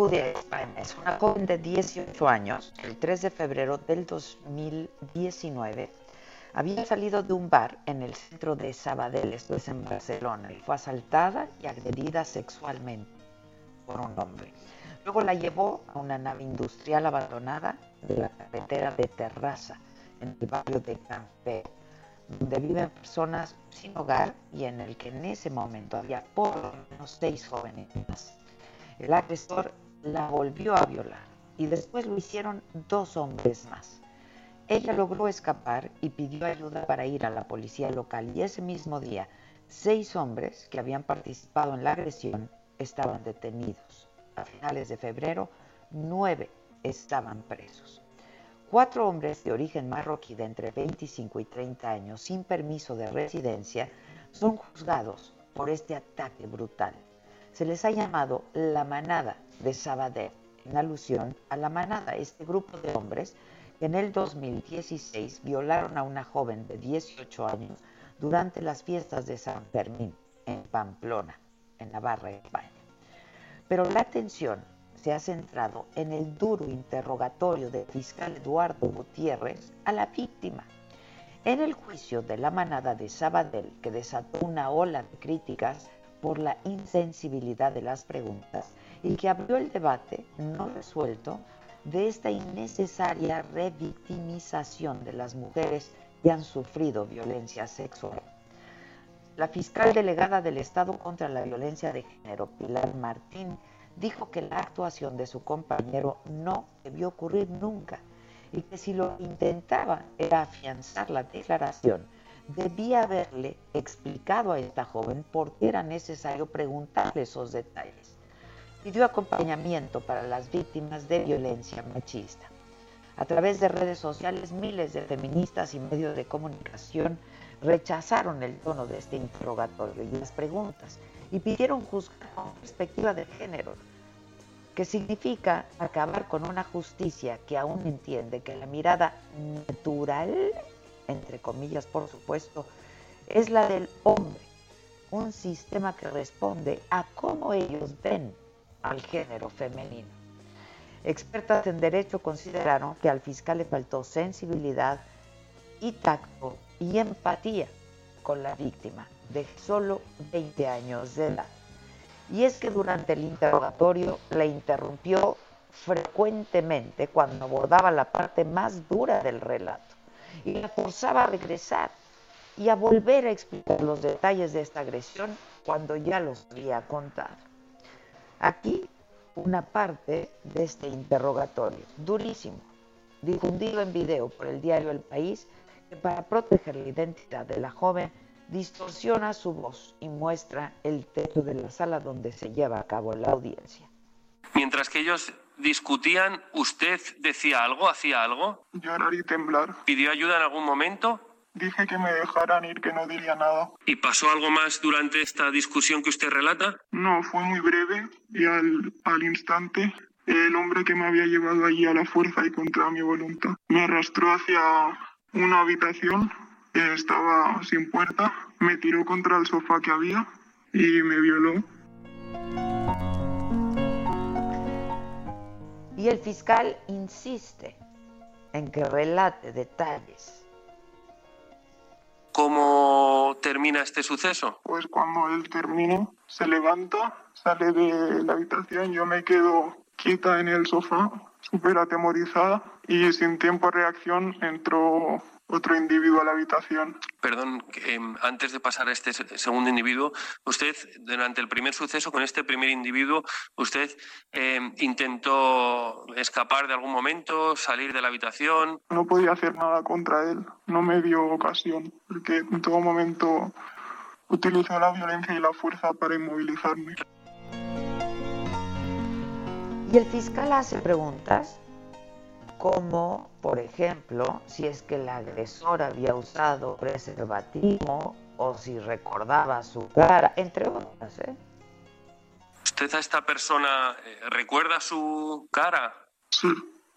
Sacude a España. Es una joven de 18 años el 3 de febrero del 2019 había salido de un bar en el centro de Sabadell, esto es en Barcelona, y fue asaltada y agredida sexualmente por un hombre. Luego la llevó a una nave industrial abandonada de la carretera de Terraza, en el barrio de Campé, donde viven personas sin hogar y en el que en ese momento había por lo menos seis jóvenes más. El agresor la volvió a violar y después lo hicieron dos hombres más. Ella logró escapar y pidió ayuda para ir a la policía local y ese mismo día seis hombres que habían participado en la agresión estaban detenidos. A finales de febrero, nueve estaban presos. Cuatro hombres de origen marroquí de entre 25 y 30 años sin permiso de residencia son juzgados por este ataque brutal se les ha llamado la manada de Sabadell, en alusión a la manada, este grupo de hombres que en el 2016 violaron a una joven de 18 años durante las fiestas de San Fermín en Pamplona, en Navarra, España. Pero la atención se ha centrado en el duro interrogatorio del fiscal Eduardo Gutiérrez a la víctima. En el juicio de la manada de Sabadell, que desató una ola de críticas, por la insensibilidad de las preguntas y que abrió el debate no resuelto de esta innecesaria revictimización de las mujeres que han sufrido violencia sexual. La fiscal delegada del Estado contra la Violencia de Género, Pilar Martín, dijo que la actuación de su compañero no debió ocurrir nunca y que si lo intentaba era afianzar la declaración debía haberle explicado a esta joven por qué era necesario preguntarle esos detalles. Pidió acompañamiento para las víctimas de violencia machista. A través de redes sociales, miles de feministas y medios de comunicación rechazaron el tono de este interrogatorio y las preguntas y pidieron juzgar con perspectiva de género, que significa acabar con una justicia que aún entiende que la mirada natural entre comillas por supuesto, es la del hombre, un sistema que responde a cómo ellos ven al género femenino. Expertas en derecho consideraron que al fiscal le faltó sensibilidad y tacto y empatía con la víctima de solo 20 años de edad. Y es que durante el interrogatorio la interrumpió frecuentemente cuando abordaba la parte más dura del relato y la forzaba a regresar y a volver a explicar los detalles de esta agresión cuando ya los había contado. Aquí una parte de este interrogatorio, durísimo, difundido en video por el diario El País, que para proteger la identidad de la joven distorsiona su voz y muestra el techo de la sala donde se lleva a cabo la audiencia. Mientras que ellos discutían, ¿usted decía algo, hacía algo? Llorar y temblar. ¿Pidió ayuda en algún momento? Dije que me dejaran ir, que no diría nada. ¿Y pasó algo más durante esta discusión que usted relata? No, fue muy breve y al, al instante el hombre que me había llevado allí a la fuerza y contra mi voluntad me arrastró hacia una habitación que estaba sin puerta, me tiró contra el sofá que había y me violó. Y el fiscal insiste en que relate detalles. ¿Cómo termina este suceso? Pues cuando él termina, se levanta, sale de la habitación, yo me quedo quieta en el sofá, súper atemorizada, y sin tiempo de reacción entró otro individuo a la habitación. Perdón, em, antes de pasar a este segundo individuo, usted, durante el primer suceso con este primer individuo, usted em, intentó escapar de algún momento, salir de la habitación. No podía hacer nada contra él, no me dio ocasión, porque en todo momento utilizó la violencia y la fuerza para inmovilizarme. Y el fiscal hace preguntas como, por ejemplo, si es que el agresor había usado preservativo o si recordaba su cara, entre otras. ¿eh? ¿Usted a esta persona eh, recuerda su cara? Sí,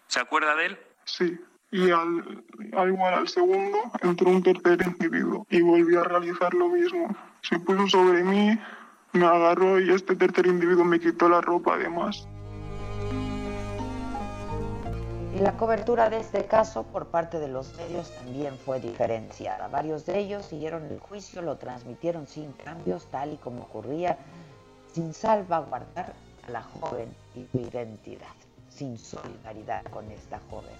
¿Se acuerda de él? sí. Y al, al igual al segundo entró un tercer individuo y volvió a realizar lo mismo. Se puso sobre mí, me agarró y este tercer individuo me quitó la ropa además. Y la cobertura de este caso por parte de los medios también fue diferenciada. Varios de ellos siguieron el juicio, lo transmitieron sin cambios, tal y como ocurría, sin salvaguardar a la joven y su identidad, sin solidaridad con esta joven.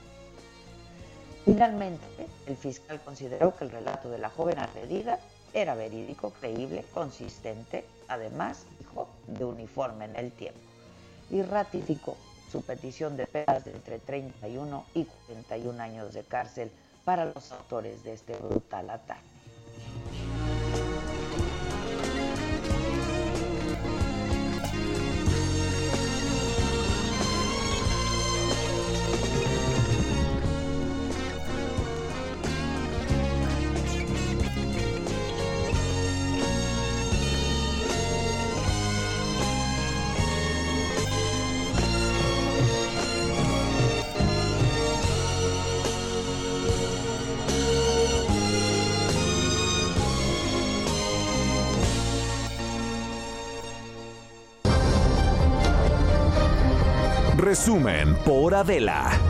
Finalmente, el fiscal consideró que el relato de la joven agredida era verídico, creíble, consistente, además, dijo, de uniforme en el tiempo, y ratificó su petición de penas de entre 31 y 41 años de cárcel para los autores de este brutal ataque. Resumen por Adela.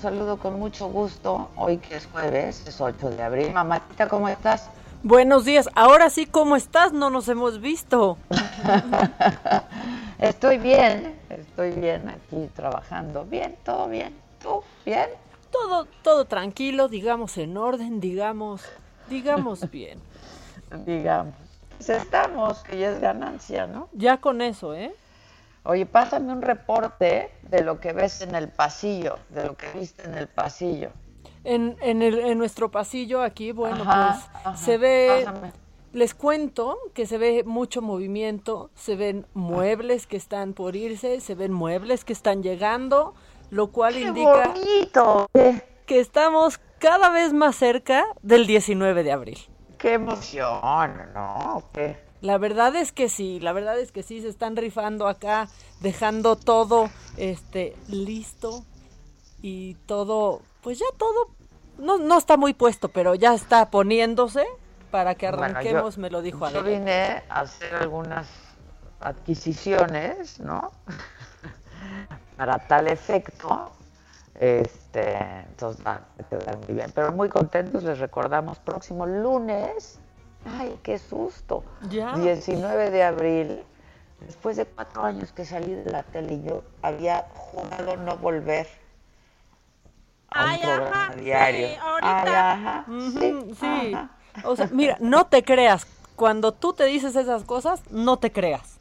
Un saludo con mucho gusto. Hoy que es jueves, es 8 de abril. Mamatita, ¿cómo estás? Buenos días. Ahora sí, ¿cómo estás? No nos hemos visto. Estoy bien, estoy bien aquí trabajando. Bien, todo bien. ¿Tú? ¿Bien? Todo, todo tranquilo, digamos en orden, digamos, digamos bien. Digamos. Pues estamos, que ya es ganancia, ¿no? Ya con eso, ¿eh? Oye, pásame un reporte de lo que ves en el pasillo, de lo que viste en el pasillo. En, en, el, en nuestro pasillo aquí, bueno, Ajá, pues ajá, se ve, pásame. les cuento que se ve mucho movimiento, se ven muebles que están por irse, se ven muebles que están llegando, lo cual ¡Qué indica bonito! ¡Qué, que estamos cada vez más cerca del 19 de abril. qué emoción! ¿No? ¿Qué? La verdad es que sí, la verdad es que sí, se están rifando acá, dejando todo este listo y todo, pues ya todo, no, no está muy puesto, pero ya está poniéndose para que Bueno, yo- arranquemos, me lo dijo Yo Adela. vine a hacer algunas adquisiciones, ¿no? Para tal efecto. Este, entonces va a quedar muy bien. Pero muy contentos, les recordamos, próximo lunes. ¡Ay, qué susto! Ya. 19 de abril. Después de cuatro años que salí de la tele y yo había jurado no volver a un Ay, programa ajá, sí, diario. ahorita. Ay, ajá, sí, sí. ajá. O sea, mira, no te creas, cuando tú te dices esas cosas, no te creas.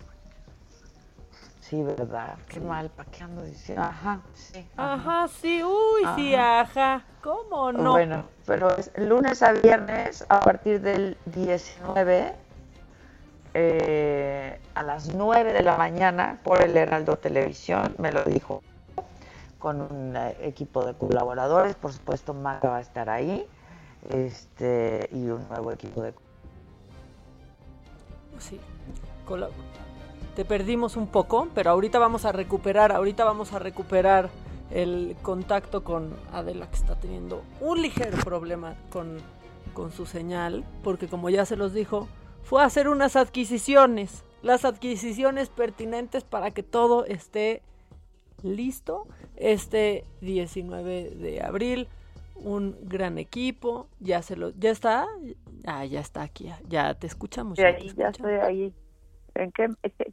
Sí, ¿verdad? Qué mal, ¿para qué ando diciendo? Ajá, sí. Ajá, sí, uy, sí, ajá. ¿Cómo no? Bueno, pero es lunes a viernes a partir del 19 eh, a las 9 de la mañana por el Heraldo Televisión, me lo dijo, con un eh, equipo de colaboradores, por supuesto Maca va a estar ahí, este y un nuevo equipo de Sí, te perdimos un poco, pero ahorita vamos a recuperar, ahorita vamos a recuperar el contacto con Adela que está teniendo un ligero problema con, con su señal, porque como ya se los dijo, fue a hacer unas adquisiciones, las adquisiciones pertinentes para que todo esté listo este 19 de abril. Un gran equipo, ya se lo, ya está, ah, ya está aquí, ya te escuchamos. ya, estoy ahí. ¿En qué,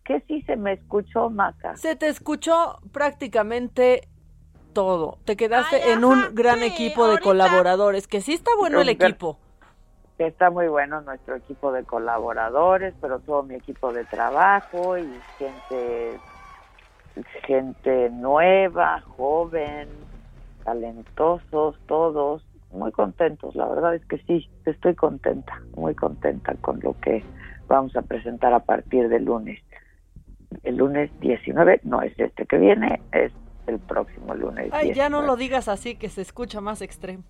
qué, sí se me escuchó, Maca? Se te escuchó prácticamente todo. Te quedaste en un gran equipo de colaboradores, que sí está bueno el equipo está muy bueno nuestro equipo de colaboradores, pero todo mi equipo de trabajo y gente, gente nueva, joven, talentosos, todos, muy contentos. La verdad es que sí, estoy contenta, muy contenta con lo que vamos a presentar a partir del lunes. El lunes 19, no es este que viene, es el próximo lunes. Ay, ya no lo digas así, que se escucha más extremo.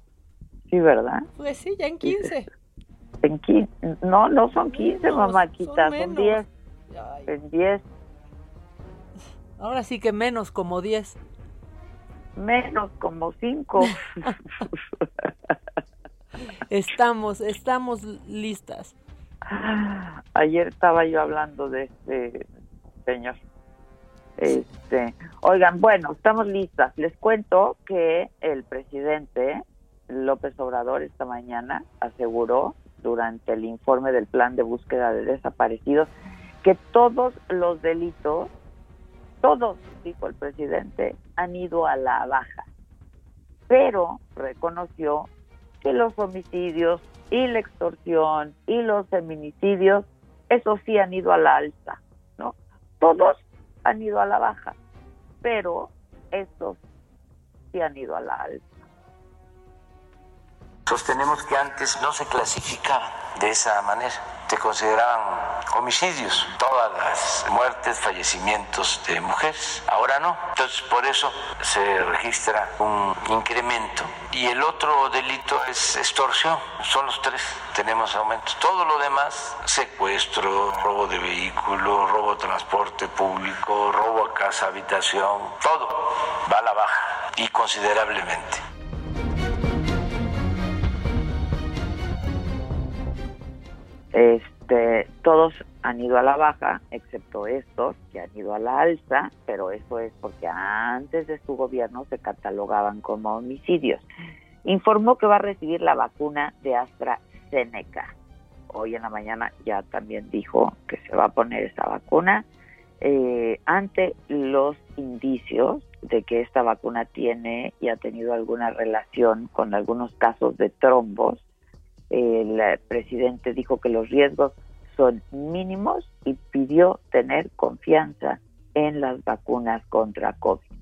Sí, ¿verdad? Pues sí, ya en 15. En 15, no, no son 15, mamáquita, son 10. En 10. Ahora sí que menos como 10. Menos como 5. estamos, estamos listas. Ayer estaba yo hablando de este señor. Este, oigan, bueno, estamos listas. Les cuento que el presidente López Obrador esta mañana aseguró durante el informe del plan de búsqueda de desaparecidos que todos los delitos, todos, dijo el presidente, han ido a la baja. Pero reconoció que los homicidios y la extorsión y los feminicidios, eso sí han ido a la alza, ¿no? Todos han ido a la baja, pero estos sí han ido a la alza. Sostenemos que antes no se clasificaba de esa manera, se consideraban homicidios todas las muertes, fallecimientos de mujeres. Ahora no, entonces por eso se registra un incremento. Y el otro delito es extorsión, son los tres, tenemos aumentos. Todo lo demás, secuestro, robo de vehículo, robo de transporte público, robo a casa, habitación, todo va a la baja y considerablemente. Este, todos han ido a la baja, excepto estos que han ido a la alza, pero eso es porque antes de su gobierno se catalogaban como homicidios. Informó que va a recibir la vacuna de AstraZeneca. Hoy en la mañana ya también dijo que se va a poner esa vacuna eh, ante los indicios de que esta vacuna tiene y ha tenido alguna relación con algunos casos de trombos el presidente dijo que los riesgos son mínimos y pidió tener confianza en las vacunas contra COVID.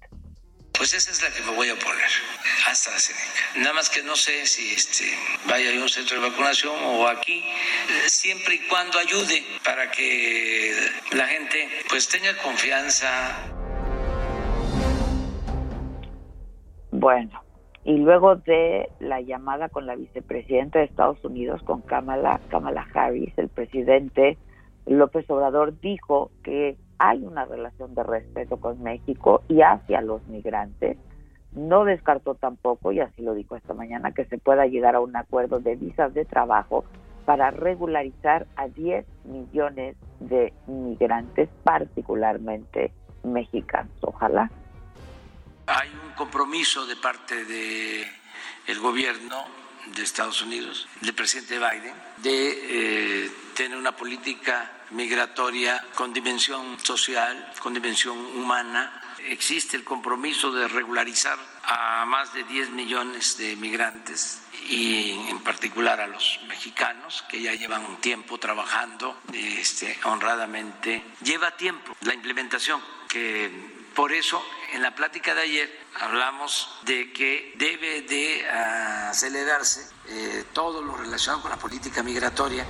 Pues esa es la que me voy a poner, AstraZeneca. Nada más que no sé si este, vaya a un centro de vacunación o aquí, siempre y cuando ayude para que la gente pues tenga confianza. Bueno, y luego de la llamada con la vicepresidenta de Estados Unidos, con Kamala, Kamala Harris, el presidente López Obrador dijo que hay una relación de respeto con México y hacia los migrantes. No descartó tampoco, y así lo dijo esta mañana, que se pueda llegar a un acuerdo de visas de trabajo para regularizar a 10 millones de migrantes, particularmente mexicanos. Ojalá hay un compromiso de parte del el gobierno de Estados Unidos, del presidente Biden, de eh, tener una política migratoria con dimensión social, con dimensión humana. Existe el compromiso de regularizar a más de 10 millones de migrantes y en particular a los mexicanos que ya llevan un tiempo trabajando este, honradamente. Lleva tiempo la implementación que por eso en la plática de ayer hablamos de que debe de acelerarse eh, todo lo relacionado con la política migratoria.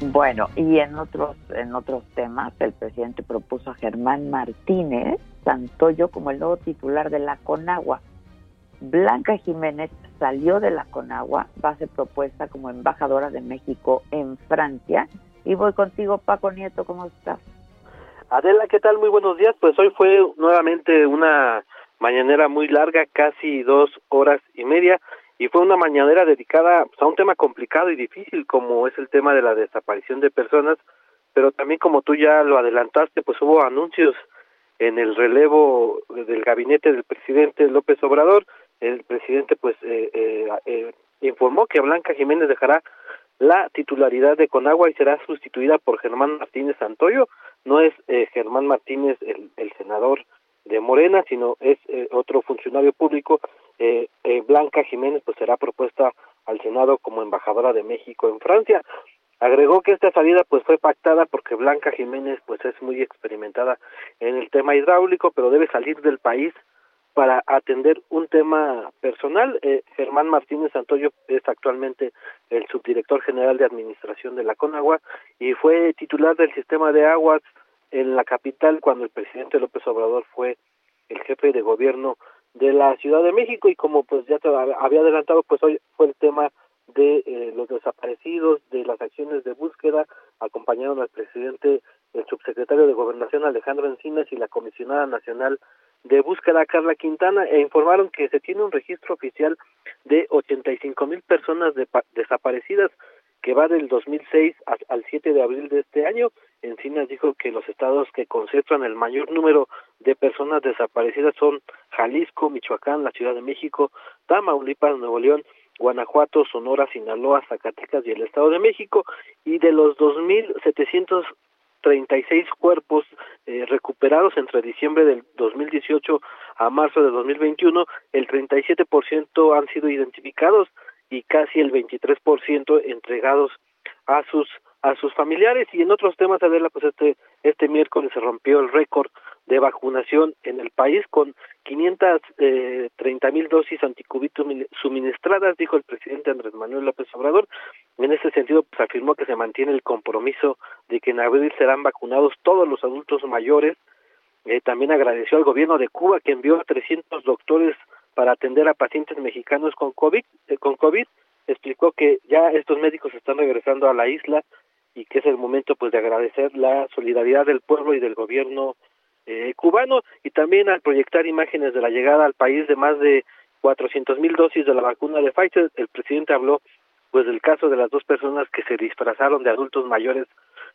Bueno, y en otros, en otros temas, el presidente propuso a Germán Martínez Santoyo como el nuevo titular de la CONAGUA. Blanca Jiménez salió de la CONAGUA, va a ser propuesta como embajadora de México en Francia. Y voy contigo, Paco Nieto, ¿cómo estás? Adela, ¿qué tal? Muy buenos días. Pues hoy fue nuevamente una mañanera muy larga, casi dos horas y media, y fue una mañanera dedicada pues, a un tema complicado y difícil como es el tema de la desaparición de personas, pero también como tú ya lo adelantaste, pues hubo anuncios en el relevo del gabinete del presidente López Obrador. El presidente pues eh, eh, eh, informó que Blanca Jiménez dejará la titularidad de Conagua y será sustituida por Germán Martínez Santoyo. No es Germán Martínez el, el senador de Morena, sino es eh, otro funcionario público. Eh, eh, Blanca Jiménez pues será propuesta al Senado como embajadora de México en Francia. Agregó que esta salida pues fue pactada porque Blanca Jiménez pues es muy experimentada en el tema hidráulico, pero debe salir del país para atender un tema personal. Eh, Germán Martínez Santoyo es actualmente el subdirector general de administración de la Conagua y fue titular del sistema de aguas en la capital cuando el presidente López Obrador fue el jefe de gobierno de la Ciudad de México y como pues ya te había adelantado pues hoy fue el tema de eh, los desaparecidos, de las acciones de búsqueda, acompañaron al presidente el subsecretario de Gobernación Alejandro Encinas y la comisionada nacional de búsqueda Carla Quintana e informaron que se tiene un registro oficial de 85 mil personas de, desaparecidas que va del 2006 al 7 de abril de este año. Encinas dijo que los estados que concentran el mayor número de personas desaparecidas son Jalisco, Michoacán, la Ciudad de México, Tamaulipas, Nuevo León, Guanajuato, Sonora, Sinaloa, Zacatecas y el Estado de México. Y de los 2.736 cuerpos eh, recuperados entre diciembre del 2018 a marzo de 2021, el 37% han sido identificados y casi el 23% entregados a sus a sus familiares. Y en otros temas Adela pues este este miércoles se rompió el récord de vacunación en el país con 530 eh, mil dosis anticubitos suministradas dijo el presidente Andrés Manuel López Obrador. En ese sentido pues afirmó que se mantiene el compromiso de que en abril serán vacunados todos los adultos mayores. Eh, también agradeció al gobierno de Cuba que envió a 300 doctores para atender a pacientes mexicanos con COVID, eh, con COVID, explicó que ya estos médicos están regresando a la isla y que es el momento pues de agradecer la solidaridad del pueblo y del gobierno eh, cubano y también al proyectar imágenes de la llegada al país de más de 400 mil dosis de la vacuna de Pfizer, el presidente habló pues del caso de las dos personas que se disfrazaron de adultos mayores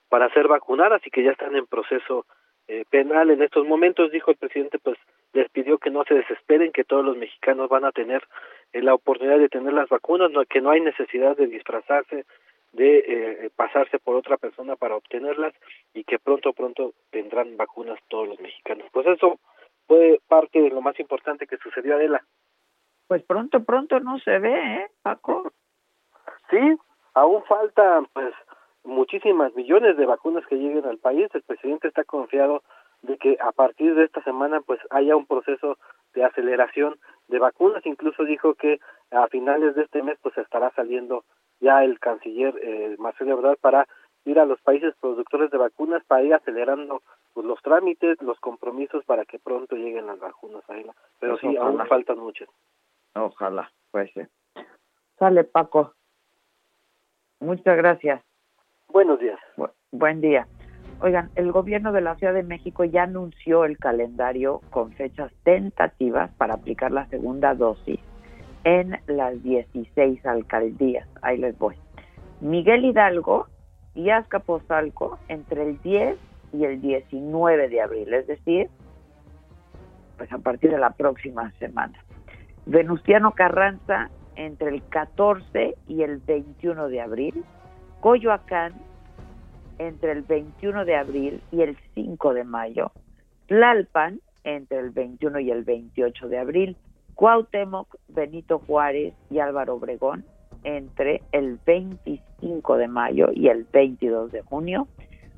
para ser vacunadas y que ya están en proceso eh, penal en estos momentos, dijo el presidente, pues les pidió que no se desesperen, que todos los mexicanos van a tener eh, la oportunidad de tener las vacunas, no, que no hay necesidad de disfrazarse, de eh, pasarse por otra persona para obtenerlas y que pronto, pronto tendrán vacunas todos los mexicanos. Pues eso fue parte de lo más importante que sucedió, Adela. Pues pronto, pronto no se ve, ¿eh, Paco? Sí, aún falta, pues, muchísimas millones de vacunas que lleguen al país. El presidente está confiado de que a partir de esta semana pues haya un proceso de aceleración de vacunas. Incluso dijo que a finales de este mes pues estará saliendo ya el canciller eh, Marcelo Ebrard para ir a los países productores de vacunas para ir acelerando pues, los trámites, los compromisos para que pronto lleguen las vacunas Pero pues sí, aún faltan muchas. Ojalá, pues sí. Sale Paco. Muchas gracias. Buenos días. buen día. Oigan, el gobierno de la Ciudad de México ya anunció el calendario con fechas tentativas para aplicar la segunda dosis en las 16 alcaldías. Ahí les voy. Miguel Hidalgo y Azcapotzalco entre el 10 y el 19 de abril, es decir, pues a partir de la próxima semana. Venustiano Carranza entre el 14 y el 21 de abril Coyoacán entre el 21 de abril y el 5 de mayo, Tlalpan entre el 21 y el 28 de abril, Cuauhtémoc, Benito Juárez y Álvaro Obregón entre el 25 de mayo y el 22 de junio.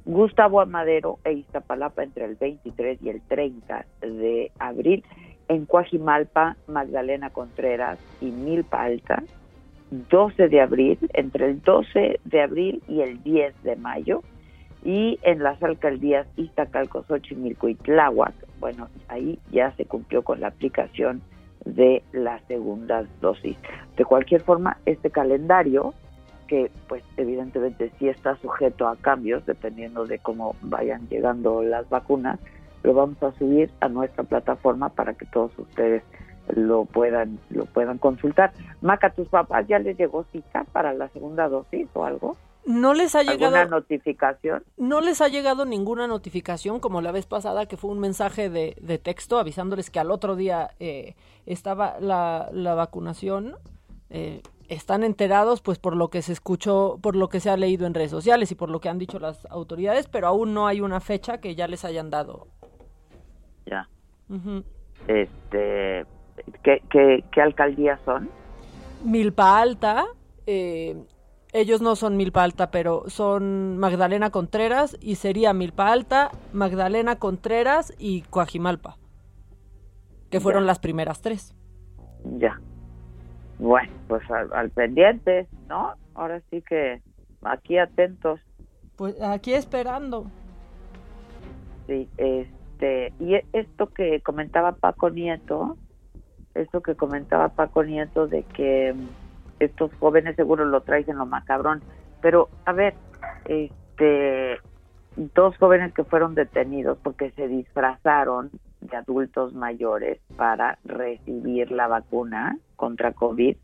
Gustavo Amadero e Iztapalapa entre el 23 y el 30 de abril. En Coajimalpa, Magdalena Contreras y Milpa Alta, 12 de abril, entre el 12 de abril y el 10 de mayo. Y en las alcaldías Iztacalco, Xochimilco y Tláhuac, bueno, ahí ya se cumplió con la aplicación de las segundas dosis. De cualquier forma, este calendario, que pues evidentemente sí está sujeto a cambios dependiendo de cómo vayan llegando las vacunas, lo vamos a subir a nuestra plataforma para que todos ustedes lo puedan lo puedan consultar. Maca, ¿tus papás ya les llegó cita para la segunda dosis o algo? No les ha llegado ¿Alguna notificación? No les ha llegado ninguna notificación, como la vez pasada, que fue un mensaje de, de texto avisándoles que al otro día eh, estaba la, la vacunación. Eh, están enterados, pues, por lo que se escuchó, por lo que se ha leído en redes sociales y por lo que han dicho las autoridades, pero aún no hay una fecha que ya les hayan dado. Ya. Este, ¿qué, qué, qué alcaldías son? Milpa Alta, eh, ellos no son Milpa Alta, pero son Magdalena Contreras y sería Milpa Alta, Magdalena Contreras y Coajimalpa, que fueron Ya. las primeras tres. Ya. Bueno, pues al, al pendiente, ¿no? Ahora sí que aquí atentos. Pues aquí esperando. Sí, este, y e- esto que comentaba Paco Nieto, esto que comentaba Paco Nieto de que estos jóvenes seguro lo traen en lo macabrón, pero a ver, este, dos jóvenes que fueron detenidos porque se disfrazaron de adultos mayores para recibir la vacuna contra COVID,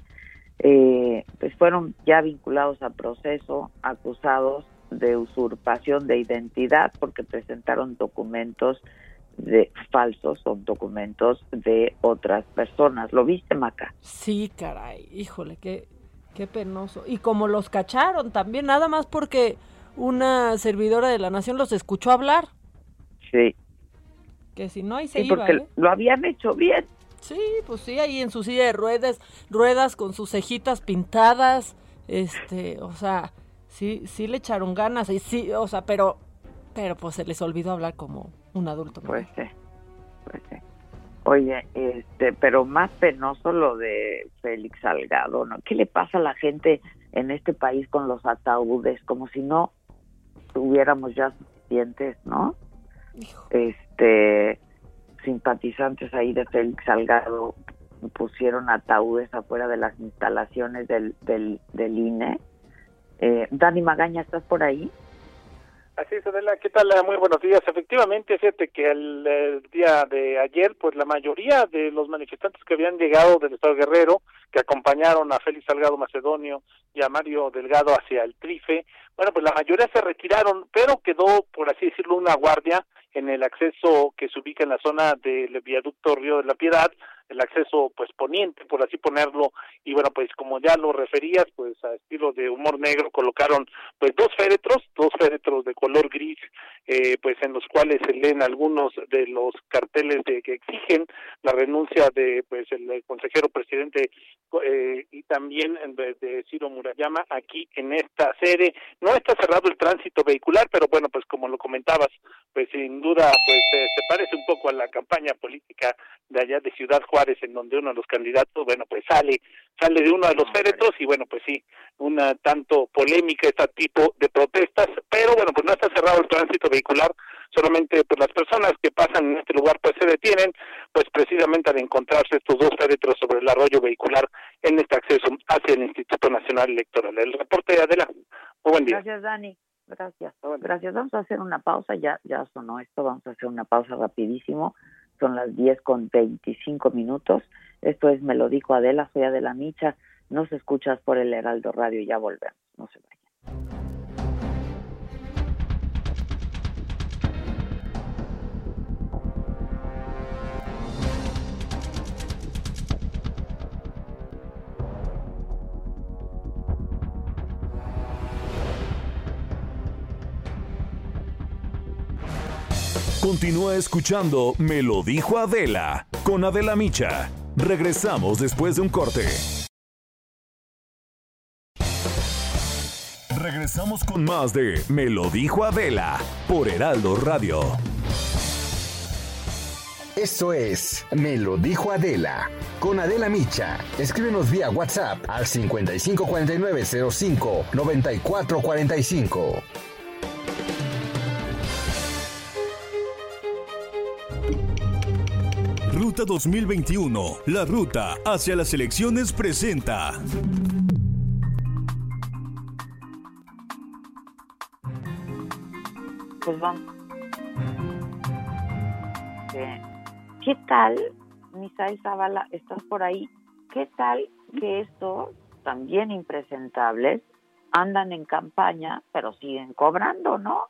eh, pues fueron ya vinculados a proceso, acusados de usurpación de identidad porque presentaron documentos de falsos son documentos de otras personas. ¿Lo viste, Maca? Sí, caray, híjole, qué, qué penoso. Y como los cacharon también, nada más porque una servidora de la nación los escuchó hablar, Sí, que si no ahí se sí iba, porque ¿eh? lo habían hecho bien. Sí, pues sí, ahí en su silla de ruedas, ruedas con sus cejitas pintadas, este, o sea, sí, sí le echaron ganas, y sí, o sea, pero, pero pues se les olvidó hablar como un adulto. Pues sí, pues sí. Oye, este, pero más penoso lo de Félix Salgado, ¿no? ¿Qué le pasa a la gente en este país con los ataúdes? Como si no tuviéramos ya suficientes, ¿no? Este, simpatizantes ahí de Félix Salgado pusieron ataúdes afuera de las instalaciones del, del, del INE. Eh, Dani Magaña, ¿estás por ahí? Así es, Adela, ¿qué tal? Muy buenos días. Efectivamente, fíjate que el, el día de ayer, pues la mayoría de los manifestantes que habían llegado del Estado Guerrero, que acompañaron a Félix Salgado Macedonio y a Mario Delgado hacia el Trife, bueno, pues la mayoría se retiraron, pero quedó, por así decirlo, una guardia en el acceso que se ubica en la zona del viaducto Río de la Piedad, el acceso pues poniente, por así ponerlo, y bueno, pues como ya lo referías, pues a estilo de humor negro colocaron pues dos féretros, dos féretros de color gris, eh, pues en los cuales se leen algunos de los carteles de que exigen la renuncia de pues el, consejero presidente eh, y también de, de Ciro Murayama aquí en esta sede. No está cerrado el tránsito vehicular, pero bueno, pues como lo comentabas, pues sin duda pues eh, se parece un poco a la campaña política de allá de Ciudad Juárez en donde uno de los candidatos, bueno, pues sale sale de uno de los féretros y bueno, pues sí, una tanto polémica este tipo de protestas, pero bueno, pues no está cerrado el tránsito vehicular, solamente pues las personas que pasan en este lugar pues se detienen, pues precisamente al encontrarse estos dos féretros sobre el arroyo vehicular en este acceso hacia el Instituto Nacional Electoral. El reporte de Adela. Muy buen día. Gracias, Dani. Gracias. Gracias. Vamos a hacer una pausa. Ya, ya sonó esto. Vamos a hacer una pausa rapidísimo. Son las 10 con 25 minutos. Esto es Me lo dijo Adela. Soy Adela Micha. Nos escuchas por el Heraldo Radio. Ya volvemos. No se vayan. Continúa escuchando Me lo dijo Adela con Adela Micha. Regresamos después de un corte. Regresamos con más de Me lo dijo Adela por Heraldo Radio. Esto es Me lo dijo Adela. Con Adela Micha. Escríbenos vía WhatsApp al 554905 9445. Ruta 2021. La ruta hacia las elecciones presenta. Pues vamos. Eh, ¿Qué tal, Misael Zavala, estás por ahí? ¿Qué tal que estos, también impresentables, andan en campaña, pero siguen cobrando, ¿no?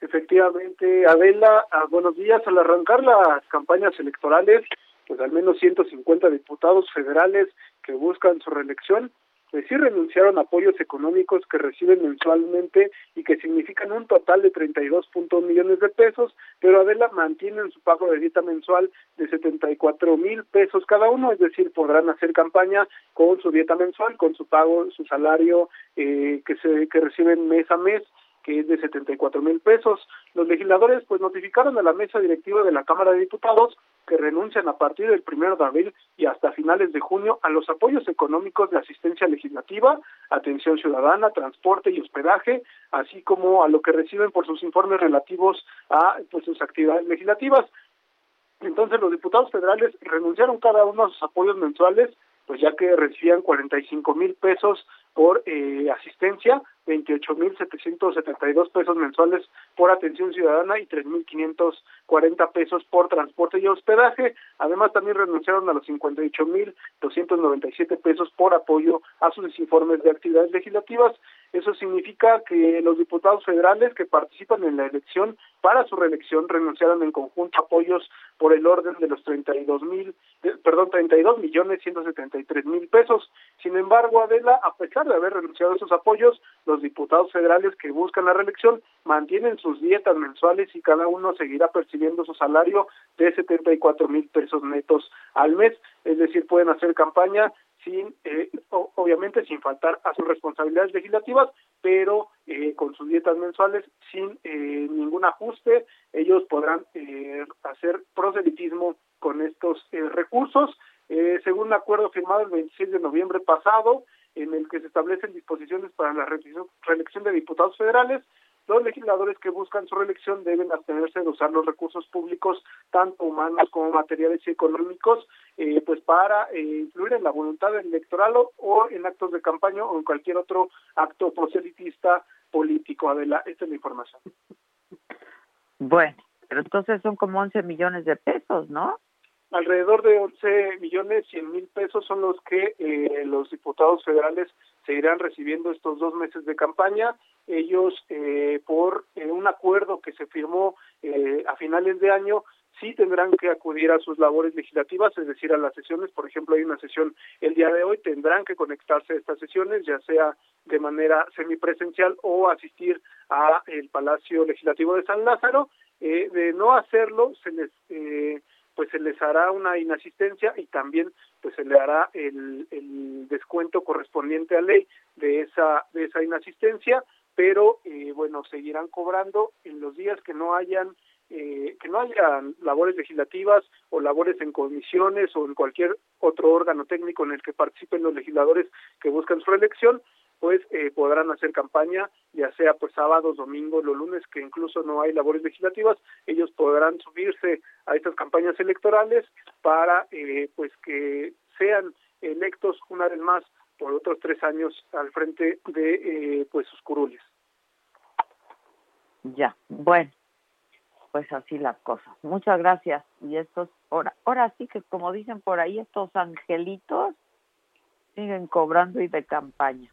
Efectivamente, Adela, ah, buenos días. Al arrancar las campañas electorales, pues al menos 150 diputados federales que buscan su reelección pues sí renunciaron a apoyos económicos que reciben mensualmente y que significan un total de 32.1 millones de pesos, pero Adela mantienen su pago de dieta mensual de 74 mil pesos cada uno, es decir, podrán hacer campaña con su dieta mensual, con su pago, su salario eh, que se que reciben mes a mes que es de 74 mil pesos. Los legisladores pues notificaron a la mesa directiva de la Cámara de Diputados que renuncian a partir del primero de abril y hasta finales de junio a los apoyos económicos de asistencia legislativa, atención ciudadana, transporte y hospedaje, así como a lo que reciben por sus informes relativos a pues sus actividades legislativas. Entonces los diputados federales renunciaron cada uno a sus apoyos mensuales, pues ya que recibían 45 mil pesos por eh, asistencia, 28.772 pesos mensuales por atención ciudadana y 3.540 pesos por transporte y hospedaje. Además, también renunciaron a los 58.297 pesos por apoyo a sus informes de actividades legislativas. Eso significa que los diputados federales que participan en la elección para su reelección renunciaron en conjunto a apoyos por el orden de los 32 mil, perdón, 32 millones 173 mil pesos. Sin embargo, Adela, a pesar de haber renunciado a esos apoyos, los diputados federales que buscan la reelección mantienen sus dietas mensuales y cada uno seguirá percibiendo su salario de 74 mil pesos netos al mes, es decir, pueden hacer campaña sin, eh, obviamente sin faltar a sus responsabilidades legislativas, pero eh, con sus dietas mensuales sin eh, ningún ajuste, ellos podrán hacer proselitismo con estos recursos. según un acuerdo firmado el 26 de noviembre pasado, en el que se establecen disposiciones para la reelección de diputados federales, los legisladores que buscan su reelección deben abstenerse de usar los recursos públicos, tanto humanos como materiales y económicos, eh, pues para eh, influir en la voluntad electoral o, en actos de campaña o en cualquier otro acto proselitista político. Adela, esta es la información. Bueno, pero entonces son como 11 millones de pesos, ¿no? Alrededor de 11 millones 100 mil pesos son los que eh, los diputados federales seguirán recibiendo estos dos meses de campaña. Ellos, eh, por eh, un acuerdo que se firmó a finales de año, sí tendrán que acudir a sus labores legislativas, es decir, a las sesiones. Por ejemplo, hay una sesión el día de hoy, tendrán que conectarse a estas sesiones, ya sea de manera semipresencial o asistir a el Palacio Legislativo de San Lázaro. de no hacerlo, se les pues se les hará una inasistencia y también pues se le hará el, el descuento correspondiente a ley de esa de esa inasistencia pero eh, bueno seguirán cobrando en los días que no hayan eh, que no haya labores legislativas o labores en comisiones o en cualquier otro órgano técnico en el que participen los legisladores que buscan su reelección, pues eh, podrán hacer campaña, ya sea pues sábados, domingos, los lunes, que incluso no hay labores legislativas, ellos podrán subirse a estas campañas electorales para eh, pues que sean electos una vez más por otros tres años al frente de eh, pues sus curules. Ya, bueno, pues así las cosas. Muchas gracias. Y estos, ahora, ahora sí que como dicen por ahí, estos angelitos siguen cobrando y de campaña.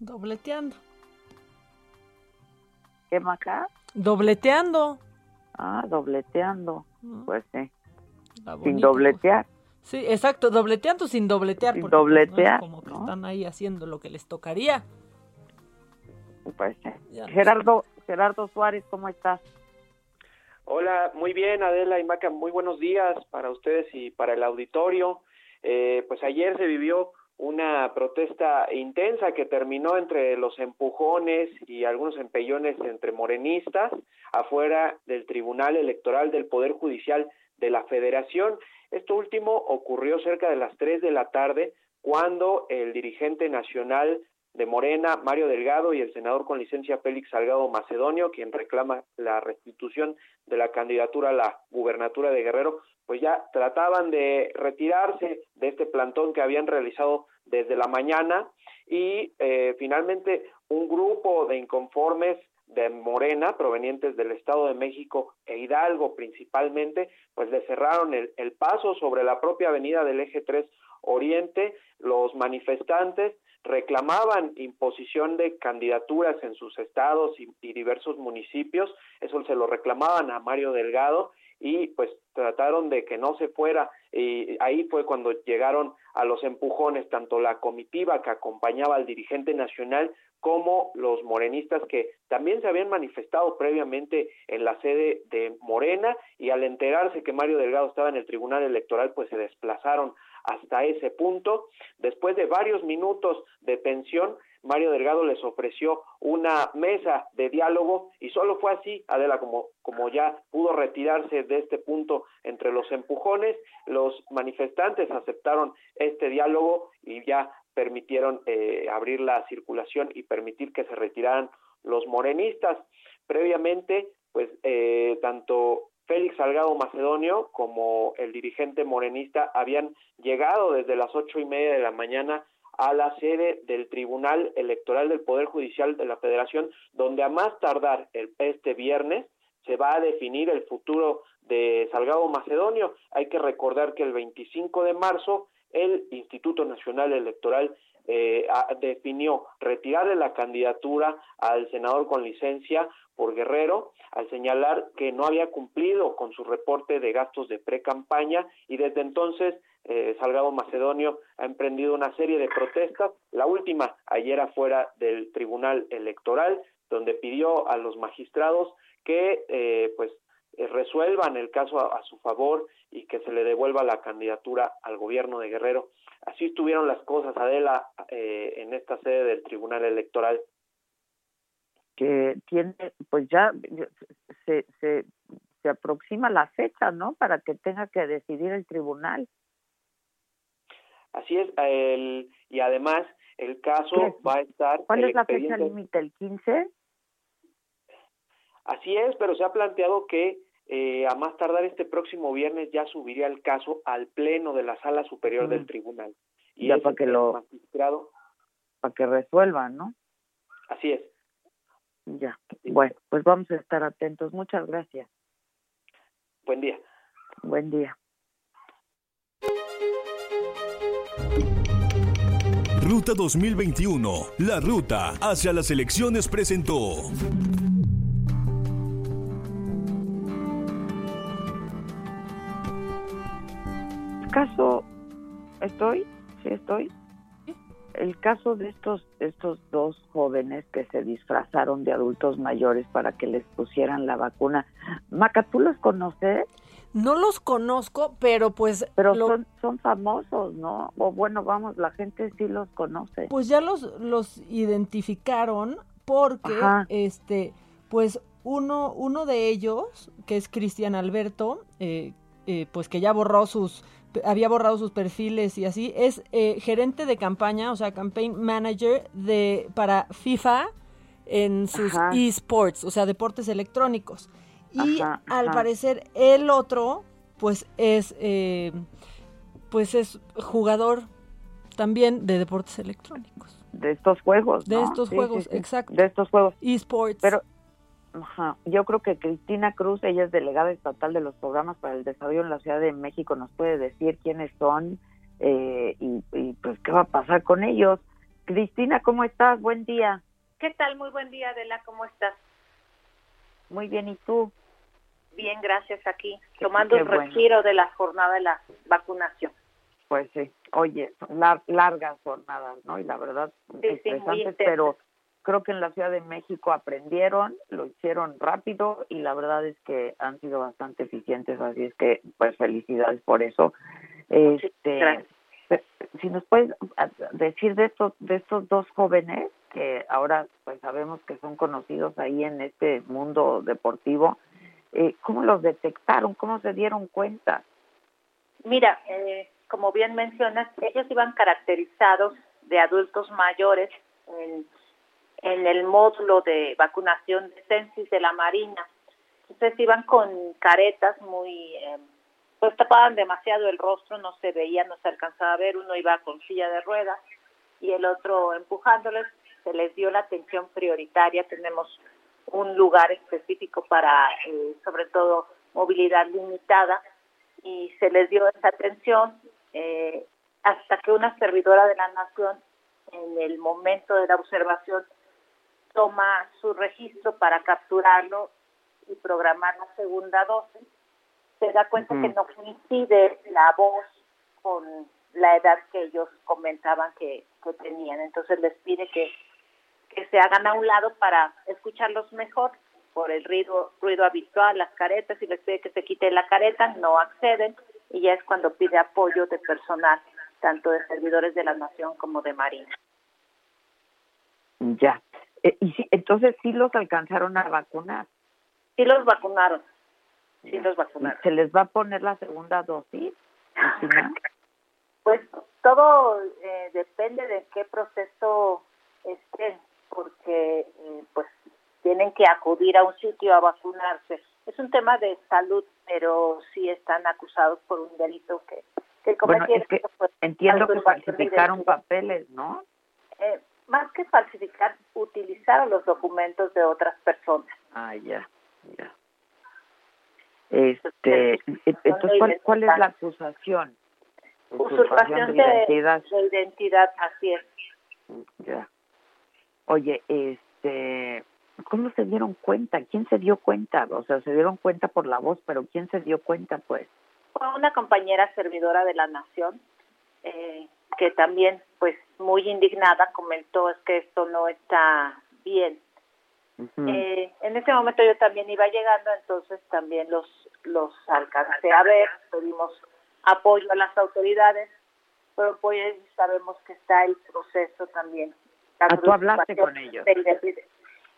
Dobleteando. ¿Qué acá? Dobleteando. Ah, dobleteando. Mm. Pues sí. Sin dobletear. Sí, exacto, dobleteando sin dobletear. Sin dobletear. como que están ahí haciendo lo que les tocaría. Pues sí. Gerardo, Gerardo Suárez, ¿cómo estás? Hola, muy bien, Adela y Maca, muy buenos días para ustedes y para el auditorio. Eh, pues ayer se vivió una protesta intensa que terminó entre los empujones y algunos empellones entre morenistas afuera del Tribunal Electoral del Poder Judicial de la Federación. Esto último ocurrió cerca de las 3 de la tarde cuando el dirigente nacional de Morena, Mario Delgado, y el senador con licencia Félix Salgado Macedonio, quien reclama la restitución de la candidatura a la gubernatura de Guerrero, pues ya trataban de retirarse de este plantón que habían realizado desde la mañana. Y eh, finalmente un grupo de inconformes de Morena, provenientes del Estado de México e Hidalgo principalmente, pues le cerraron el, el paso sobre la propia avenida del eje 3 Oriente. Los manifestantes reclamaban imposición de candidaturas en sus estados y, y, diversos municipios, eso se lo reclamaban a Mario Delgado y pues trataron de que no se fuera y ahí fue cuando llegaron a los empujones tanto la comitiva que acompañaba al dirigente nacional como los morenistas que también se habían manifestado previamente en la sede de Morena y al enterarse que Mario Delgado estaba en el Tribunal Electoral pues se desplazaron hasta ese punto. Después de varios minutos de tensión, Mario Delgado les ofreció una mesa de diálogo y solo fue así, Adela, como, como ya pudo retirarse de este punto entre los empujones, los manifestantes aceptaron este diálogo y ya permitieron eh, abrir la circulación y permitir que se retiraran los morenistas. Previamente, pues eh, tanto Félix Salgado Macedonio como el dirigente morenista habían llegado desde las ocho y media de la mañana a la sede del Tribunal Electoral del Poder Judicial de la Federación, donde a más tardar el, este viernes se va a definir el futuro de Salgado Macedonio. Hay que recordar que el 25 de marzo el Instituto Nacional Electoral eh, definió retirarle la candidatura al senador con licencia por Guerrero al señalar que no había cumplido con su reporte de gastos de pre-campaña y desde entonces eh, Salgado Macedonio ha emprendido una serie de protestas, la última ayer afuera del Tribunal Electoral, donde pidió a los magistrados que eh, pues eh, resuelvan el caso a, su favor y que se le devuelva la candidatura al gobierno de Guerrero. Así estuvieron las cosas, Adela, eh, en esta sede del Tribunal Electoral. Que tiene, pues ya se, se, se aproxima la fecha, ¿no? Para que tenga que decidir el tribunal. Así es, el, y además el caso va a estar... ¿Cuál es la fecha límite? ¿El 15? Así es, pero se ha planteado que eh, a más tardar este próximo viernes ya subiría el caso al pleno de la sala superior mm. del tribunal. Y ya para que lo magistrado para que resuelvan, ¿no? Así es. Ya. Bueno, pues vamos a estar atentos. Muchas gracias. Buen día. Buen día. Ruta 2021, la ruta hacia las elecciones presentó. caso, ¿estoy? ¿Sí estoy? El caso de estos, estos dos jóvenes que se disfrazaron de adultos mayores para que les pusieran la vacuna. Maca, ¿tú los conoces? No los conozco, pero pues... Pero son, son famosos, ¿no? O bueno, vamos, la gente sí los conoce. Pues ya los, los identificaron porque, este, pues uno, uno de ellos, que es Cristian Alberto, eh, eh, pues que ya borró sus había borrado sus perfiles y así, es eh, gerente de campaña, o sea, campaign manager de para FIFA en sus esports, o sea, deportes electrónicos. Y al parecer el otro, pues es, eh, pues es jugador también de deportes electrónicos. De estos juegos. De estos juegos, exacto. De estos juegos. Esports. Pero Ajá. Yo creo que Cristina Cruz, ella es delegada estatal de los programas para el desarrollo en la Ciudad de México, nos puede decir quiénes son eh, y, y, pues qué va a pasar con ellos. Cristina, ¿cómo estás? Buen día. ¿Qué tal? Muy buen día, Adela, ¿cómo estás? Muy bien, ¿y tú? Bien, gracias aquí, tomando el respiro bueno. de la jornada de la vacunación. Pues sí, oye, lar largas jornadas, ¿no? Y la verdad, sí, sí, pero creo que en la Ciudad de México aprendieron, lo hicieron rápido y la verdad es que han sido bastante eficientes, así es que pues felicidades por eso. Este, si nos puedes decir de estos de estos dos jóvenes que ahora pues sabemos que son conocidos ahí en este mundo deportivo, eh, ¿cómo los detectaron? ¿Cómo se dieron cuenta? Mira, eh, como bien mencionas, ellos iban caracterizados de adultos mayores en, el módulo de vacunación de Censis de la Marina. Entonces iban con caretas muy, eh, pues tapaban demasiado el rostro, no se veía, no se alcanzaba a ver, uno iba con silla de ruedas y el otro empujándoles, se les dio la atención prioritaria, tenemos un lugar específico para, eh, sobre todo, movilidad limitada y se les dio esa atención eh, hasta que una servidora de la nación en el momento de la observación toma su registro para capturarlo y programar la segunda dosis, se da cuenta que no coincide la voz con la edad que ellos comentaban que, que tenían. Entonces les pide que, que se hagan a un lado para escucharlos mejor por el ruido, ruido habitual, las caretas, y les pide que se quite la careta, no acceden, y ya es cuando pide apoyo de personal, tanto de servidores de la Nación como de Marina. Ya. Eh, y sí, entonces sí los alcanzaron a vacunar. Sí los vacunaron. Sí los vacunaron. ¿Se les va a poner la segunda dosis? Pues todo eh, depende de qué proceso estén, porque eh, pues tienen que acudir a un sitio a vacunarse. Es un tema de salud, pero sí están acusados por un delito que, que cometieron. Pues, entiendo que falsificaron papeles, ¿no? Eh, más que falsificar, utilizaron los documentos de otras personas. Ah, ya, ya. Este, entonces, ¿cuál, ¿cuál es la acusación? Usurpación de, identidad. de identidad, así es. Ya. Oye, este, ¿cómo se dieron cuenta? ¿Quién se dio cuenta? O sea, se dieron cuenta por la voz, pero ¿quién se dio cuenta, pues? Fue una compañera servidora de la Nación, eh, que también, pues, muy indignada comentó es que esto no está bien. eh, en ese momento yo también iba llegando, entonces también los los alcancé a ver, pedimos apoyo a las autoridades, pero pues sabemos que está el proceso también. ¿A ¿Tú hablaste con ellos?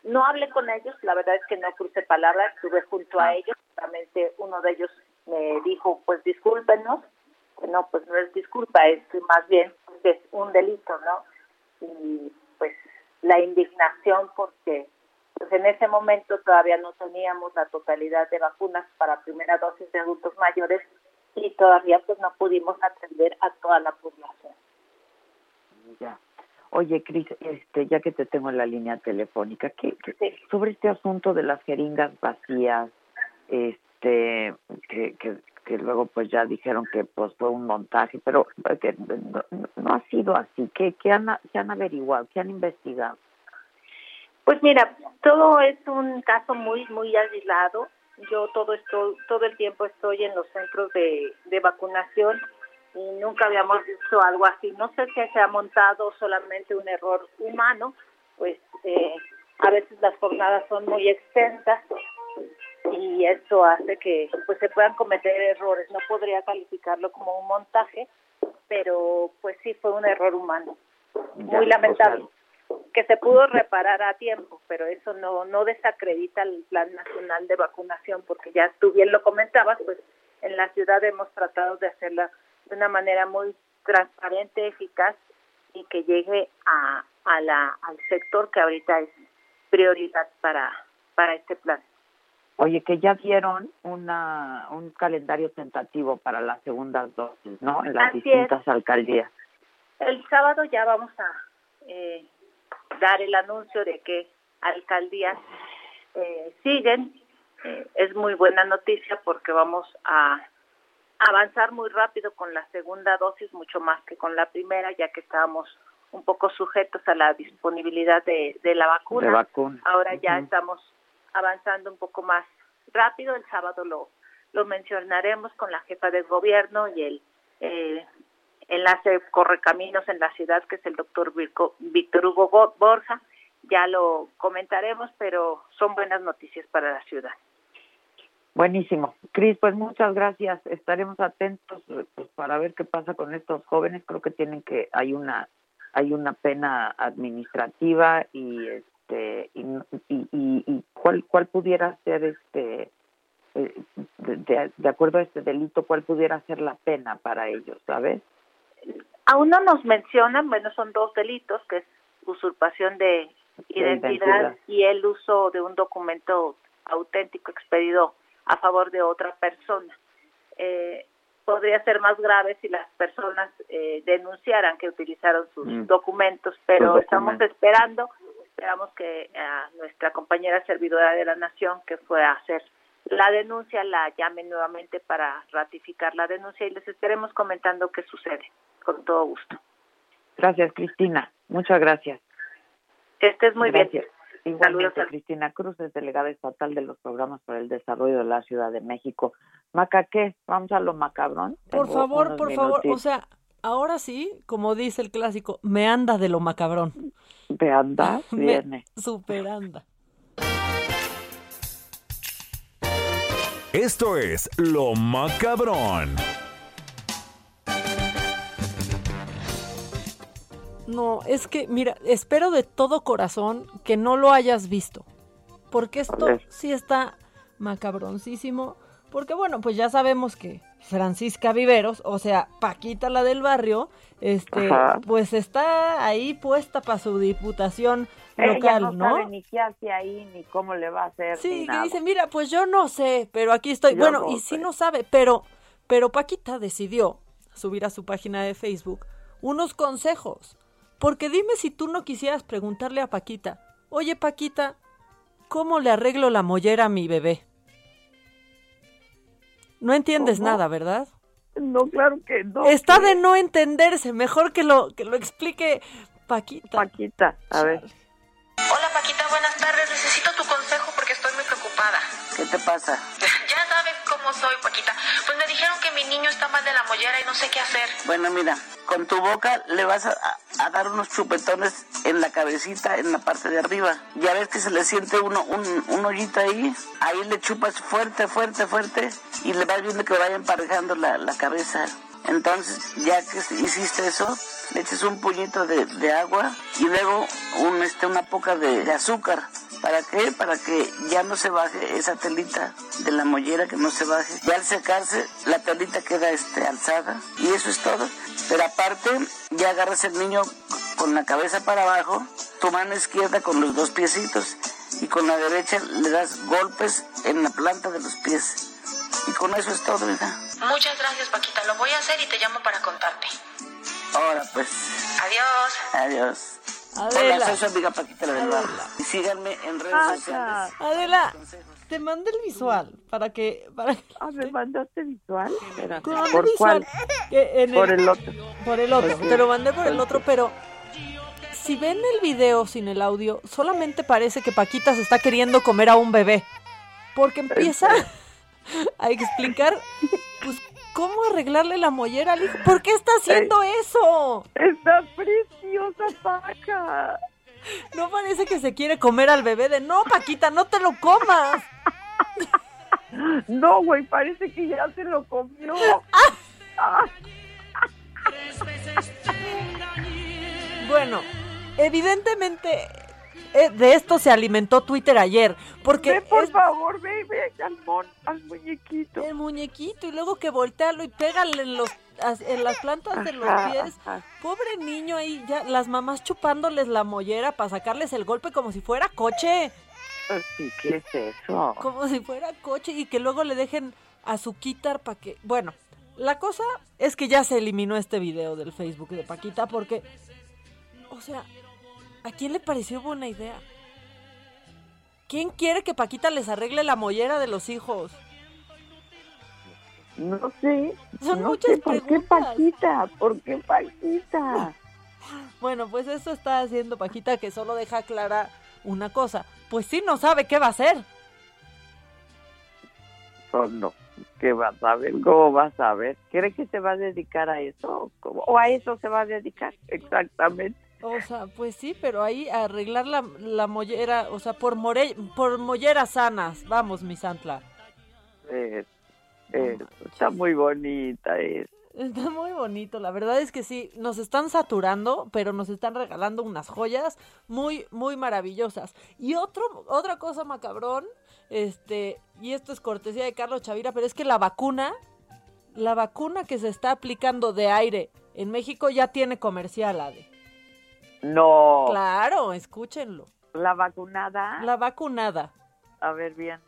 No hablé con ellos, la verdad es que no crucé palabras, estuve junto a ah. ellos, realmente uno de ellos me dijo, pues discúlpenos, no, pues no es disculpa, es que más bien es un delito, ¿no? Y pues la indignación porque pues en ese momento todavía no teníamos la totalidad de vacunas para primera dosis de adultos mayores y todavía pues no pudimos atender a toda la población. Ya. Oye, Cris, este, ya que te tengo en la línea telefónica, ¿qué, sobre este asunto de las jeringas vacías, este, que, que, que luego pues ya dijeron que pues fue un montaje, pero que no, ha sido así. ¿Qué, qué han, qué han averiguado? ¿Qué han investigado? Pues mira, todo es un caso muy, muy aislado. Yo todo esto, todo el tiempo estoy en los centros de, de vacunación y nunca habíamos visto algo así. No sé si se ha montado solamente un error humano, pues eh, a veces las jornadas son muy extensas y eso hace que pues se puedan cometer errores. No podría calificarlo como un montaje, pero pues sí fue un error humano, muy lamentable, que se pudo reparar a tiempo, pero eso no no desacredita el Plan Nacional de Vacunación, porque ya tú bien lo comentabas, pues en la ciudad hemos tratado de hacerla de una manera muy transparente, eficaz y que llegue a, a la, al sector que ahorita es prioridad para, para este plan. Oye, que ya dieron una, un calendario tentativo para las segundas dosis, ¿no? En las distintas alcaldías. El sábado ya vamos a eh, dar el anuncio de que alcaldías eh, siguen. Eh, es muy buena noticia porque vamos a avanzar muy rápido con la segunda dosis, mucho más que con la primera, ya que estábamos un poco sujetos a la disponibilidad de, de la vacuna. Ahora ya estamos avanzando un poco más rápido. El sábado lo, lo mencionaremos con la jefa del gobierno y el eh, enlace correcaminos en la ciudad, que es el doctor Víctor Hugo Borja. Ya lo comentaremos, pero son buenas noticias para la ciudad. Buenísimo. Cris, pues muchas gracias. Estaremos atentos pues, para ver qué pasa con estos jóvenes. Creo que tienen que hay una hay una pena administrativa y este y, y, y, cuál cuál pudiera ser este eh, de, de, acuerdo a este delito cuál pudiera ser la pena para ellos, ¿sabes? Aún no nos mencionan, bueno, son dos delitos, que es usurpación de identidad, identidad. y el uso de un documento auténtico expedido a favor de otra persona. Eh, podría ser más grave si las personas eh, denunciaran que utilizaron sus mm. documentos, pero estamos esperando, esperamos que a nuestra compañera servidora de la Nación, que fue a hacer la denuncia, la llame nuevamente para ratificar la denuncia y les estaremos comentando qué sucede, con todo gusto. Gracias, Cristina. Muchas gracias. Que estés muy gracias. bien. Igualmente, Cristina Cruz es delegada estatal de los programas para el desarrollo de la Ciudad de México. Maca, ¿qué? Vamos a lo macabrón. Por favor, por favor, o sea, ahora sí, como dice el clásico, me anda de lo macabrón. ¿Me anda? Viene. super anda. Esto es Lo Macabrón. No, es que, mira, espero de todo corazón que no lo hayas visto. Porque esto sí está macabroncísimo. Porque bueno, pues ya sabemos que Francisca Viveros, o sea, Paquita la del barrio, este, pues está ahí puesta para su diputación local, no, ¿no? Sabe ni qué hace ahí, ni cómo le va a hacer. Sí, que dice, mira, pues yo no sé, pero aquí estoy. bueno, y sí no sabe, pero, pero Paquita decidió subir a su página de Facebook unos consejos porque dime si tú no quisieras preguntarle a Paquita, oye Paquita, ¿cómo le arreglo la mollera a mi bebé? No entiendes nada, ¿verdad? No, claro que no. Está de no entenderse, mejor que lo, que lo explique Paquita. Paquita, a ver. Hola Paquita, buenas tardes. Necesito tu consejo porque estoy muy preocupada. ¿Qué te pasa? Cómo soy, Paquita. Pues me dijeron que mi niño está mal de la mollera y no sé qué hacer. Bueno, mira, con tu boca le vas a, dar unos chupetones en la cabecita, en la parte de arriba. Ya ves que se le siente uno, un, un hoyito ahí. Ahí le chupas fuerte, fuerte, fuerte y le vas viendo que vaya emparejando la, la cabeza. Entonces, ya que hiciste eso, le eches un puñito de, de agua y luego un, este, una poca de azúcar ¿Para qué? Para que ya no se baje esa telita de la mollera, que no se baje. Y al secarse, la telita queda este, alzada. Y eso es todo. Pero aparte, ya agarras el niño con la cabeza para abajo, tu mano izquierda con los dos piecitos. Y con la derecha le das golpes en la planta de los pies. Y con eso es todo, ¿verdad? Muchas gracias, Paquita. Lo voy a hacer y te llamo para contarte. Ahora pues. Adiós. Adiós. Adela. Hola, soy su amiga Paquita la del Barrio. Y síganme en redes sociales. Adela, te mandé el visual para que... Para que... Ah, ¿me mandaste visual? ¿Por cuál? Por el otro. Por el otro, Pues te lo mandé por el otro, pero si ven el video sin el audio, solamente parece que Paquita se está queriendo comer a un bebé. Porque empieza a explicar, pues, cómo arreglarle la mollera al hijo. ¿Por qué está haciendo eso? Está preciosa, Paca. No parece que se quiere comer al bebé de, no, Paquita, no te lo comas. No, güey, parece que ya se lo comió. Ah. Bueno, evidentemente de esto se alimentó Twitter ayer, porque Ve, por es favor, ve, ve al, mon, al muñequito. el muñequito y luego que voltealo y pégale en los en las plantas de los pies. ajá. Pobre niño ahí, ya las mamás chupándoles la mollera para sacarles el golpe como si fuera coche, Pues sí, ¿qué es eso? como si fuera coche y que luego le dejen azuquitar para que, bueno, la cosa es que ya se eliminó este video del Facebook de Paquita porque, o sea, ¿a quién le pareció buena idea? ¿Quién quiere que Paquita les arregle la mollera de los hijos? No sé. Son no muchas sé, ¿por qué. Paquita? ¿Por qué Paquita? Bueno, pues eso está haciendo Paquita que solo deja clara una cosa. Pues sí, no sabe qué va a hacer. No. ¿Qué vas a ver? ¿Cómo vas a ver? ¿Cree que se va a dedicar a eso? ¿O a eso se va a dedicar? Exactamente. O sea, pues sí, pero ahí arreglar la, la mollera, o sea, por, more, por molleras sanas. Vamos, mi Santla. Eh, eh, está muy bonita. Es. Está muy bonito, la verdad es que sí, nos están saturando, pero nos están regalando unas joyas muy, muy maravillosas. Y otro, otra cosa macabrón, este, y esto es cortesía de Carlos Chavira, pero es que la vacuna, la vacuna que se está aplicando de aire en México ya tiene comercial, Ade. No. Claro, escúchenlo. ¿La vacunada? La vacunada. A ver bien.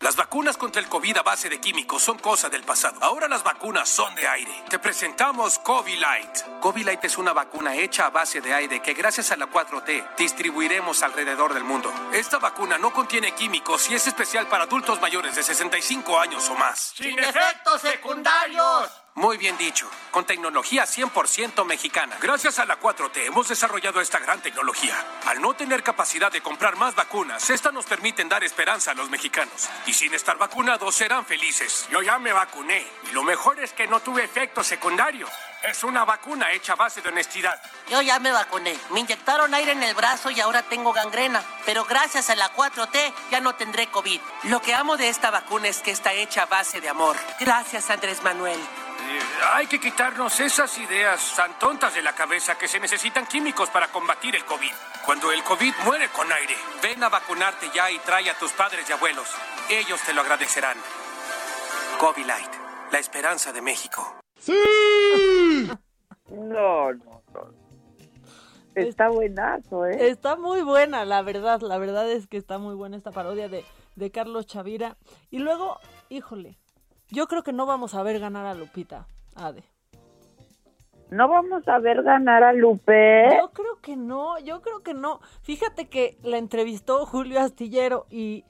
Las vacunas contra el COVID a base de químicos son cosa del pasado. Ahora las vacunas son de aire. Te presentamos Covilite. Covilite es una vacuna hecha a base de aire que gracias a la 4T distribuiremos alrededor del mundo. Esta vacuna no contiene químicos y es especial para adultos mayores de 65 años o más. ¡Sin efectos secundarios! Muy bien dicho, con tecnología 100% mexicana. Gracias a la 4T hemos desarrollado esta gran tecnología. Al no tener capacidad de comprar más vacunas, estas nos permiten dar esperanza a los mexicanos. Y sin estar vacunados serán felices. Yo ya me vacuné lo mejor es que no tuve efecto secundario. Es una vacuna hecha a base de honestidad. Yo ya me vacuné. Me inyectaron aire en el brazo y ahora tengo gangrena. Pero gracias a la 4T ya no tendré COVID. Lo que amo de esta vacuna es que está hecha a base de amor. Gracias, Andrés Manuel. Hay que quitarnos esas ideas tan tontas de la cabeza que se necesitan químicos para combatir el COVID. Cuando el COVID muere con aire, ven a vacunarte ya y trae a tus padres y abuelos. Ellos te lo agradecerán. Light, la esperanza de México. ¡Sí! No, no, no. Está buenazo, ¿eh? Está muy buena, la verdad. La verdad es que está muy buena esta parodia de, de Carlos Chavira. Y luego, híjole, yo creo que no vamos a ver ganar a Lupita, Ade. ¿No vamos a ver ganar a Lupe? Yo creo que no, yo creo que no. Fíjate que la entrevistó Julio Astillero y,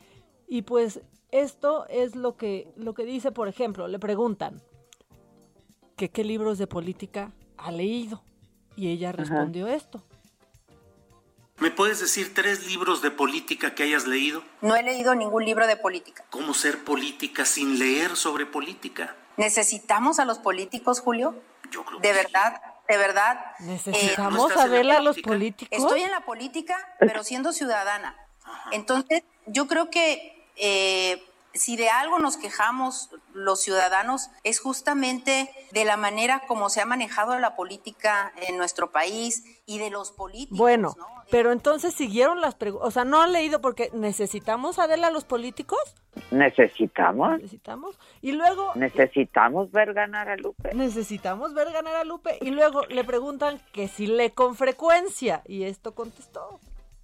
y pues esto es lo que, lo que dice, por ejemplo, le preguntan que qué libros de política ha leído. Y ella respondió esto. ¿Me puedes decir tres libros de política que hayas leído? No he leído ningún libro de política. ¿Cómo ser política sin leer sobre política? ¿Necesitamos a los políticos, Julio? Yo creo De verdad, de verdad. ¿Necesitamos a ver a los políticos? Estoy en la política, pero siendo ciudadana. Entonces, yo creo que eh, si de algo nos quejamos los ciudadanos es justamente de la manera como se ha manejado la política en nuestro país y de los políticos. Bueno, pero entonces siguieron las preguntas, o sea, no han leído porque necesitamos a a los políticos. Necesitamos. Necesitamos. Y luego... Necesitamos ver ganar a Lupe. Necesitamos ver ganar a Lupe. Y luego le preguntan que si lee con frecuencia. Y esto contestó.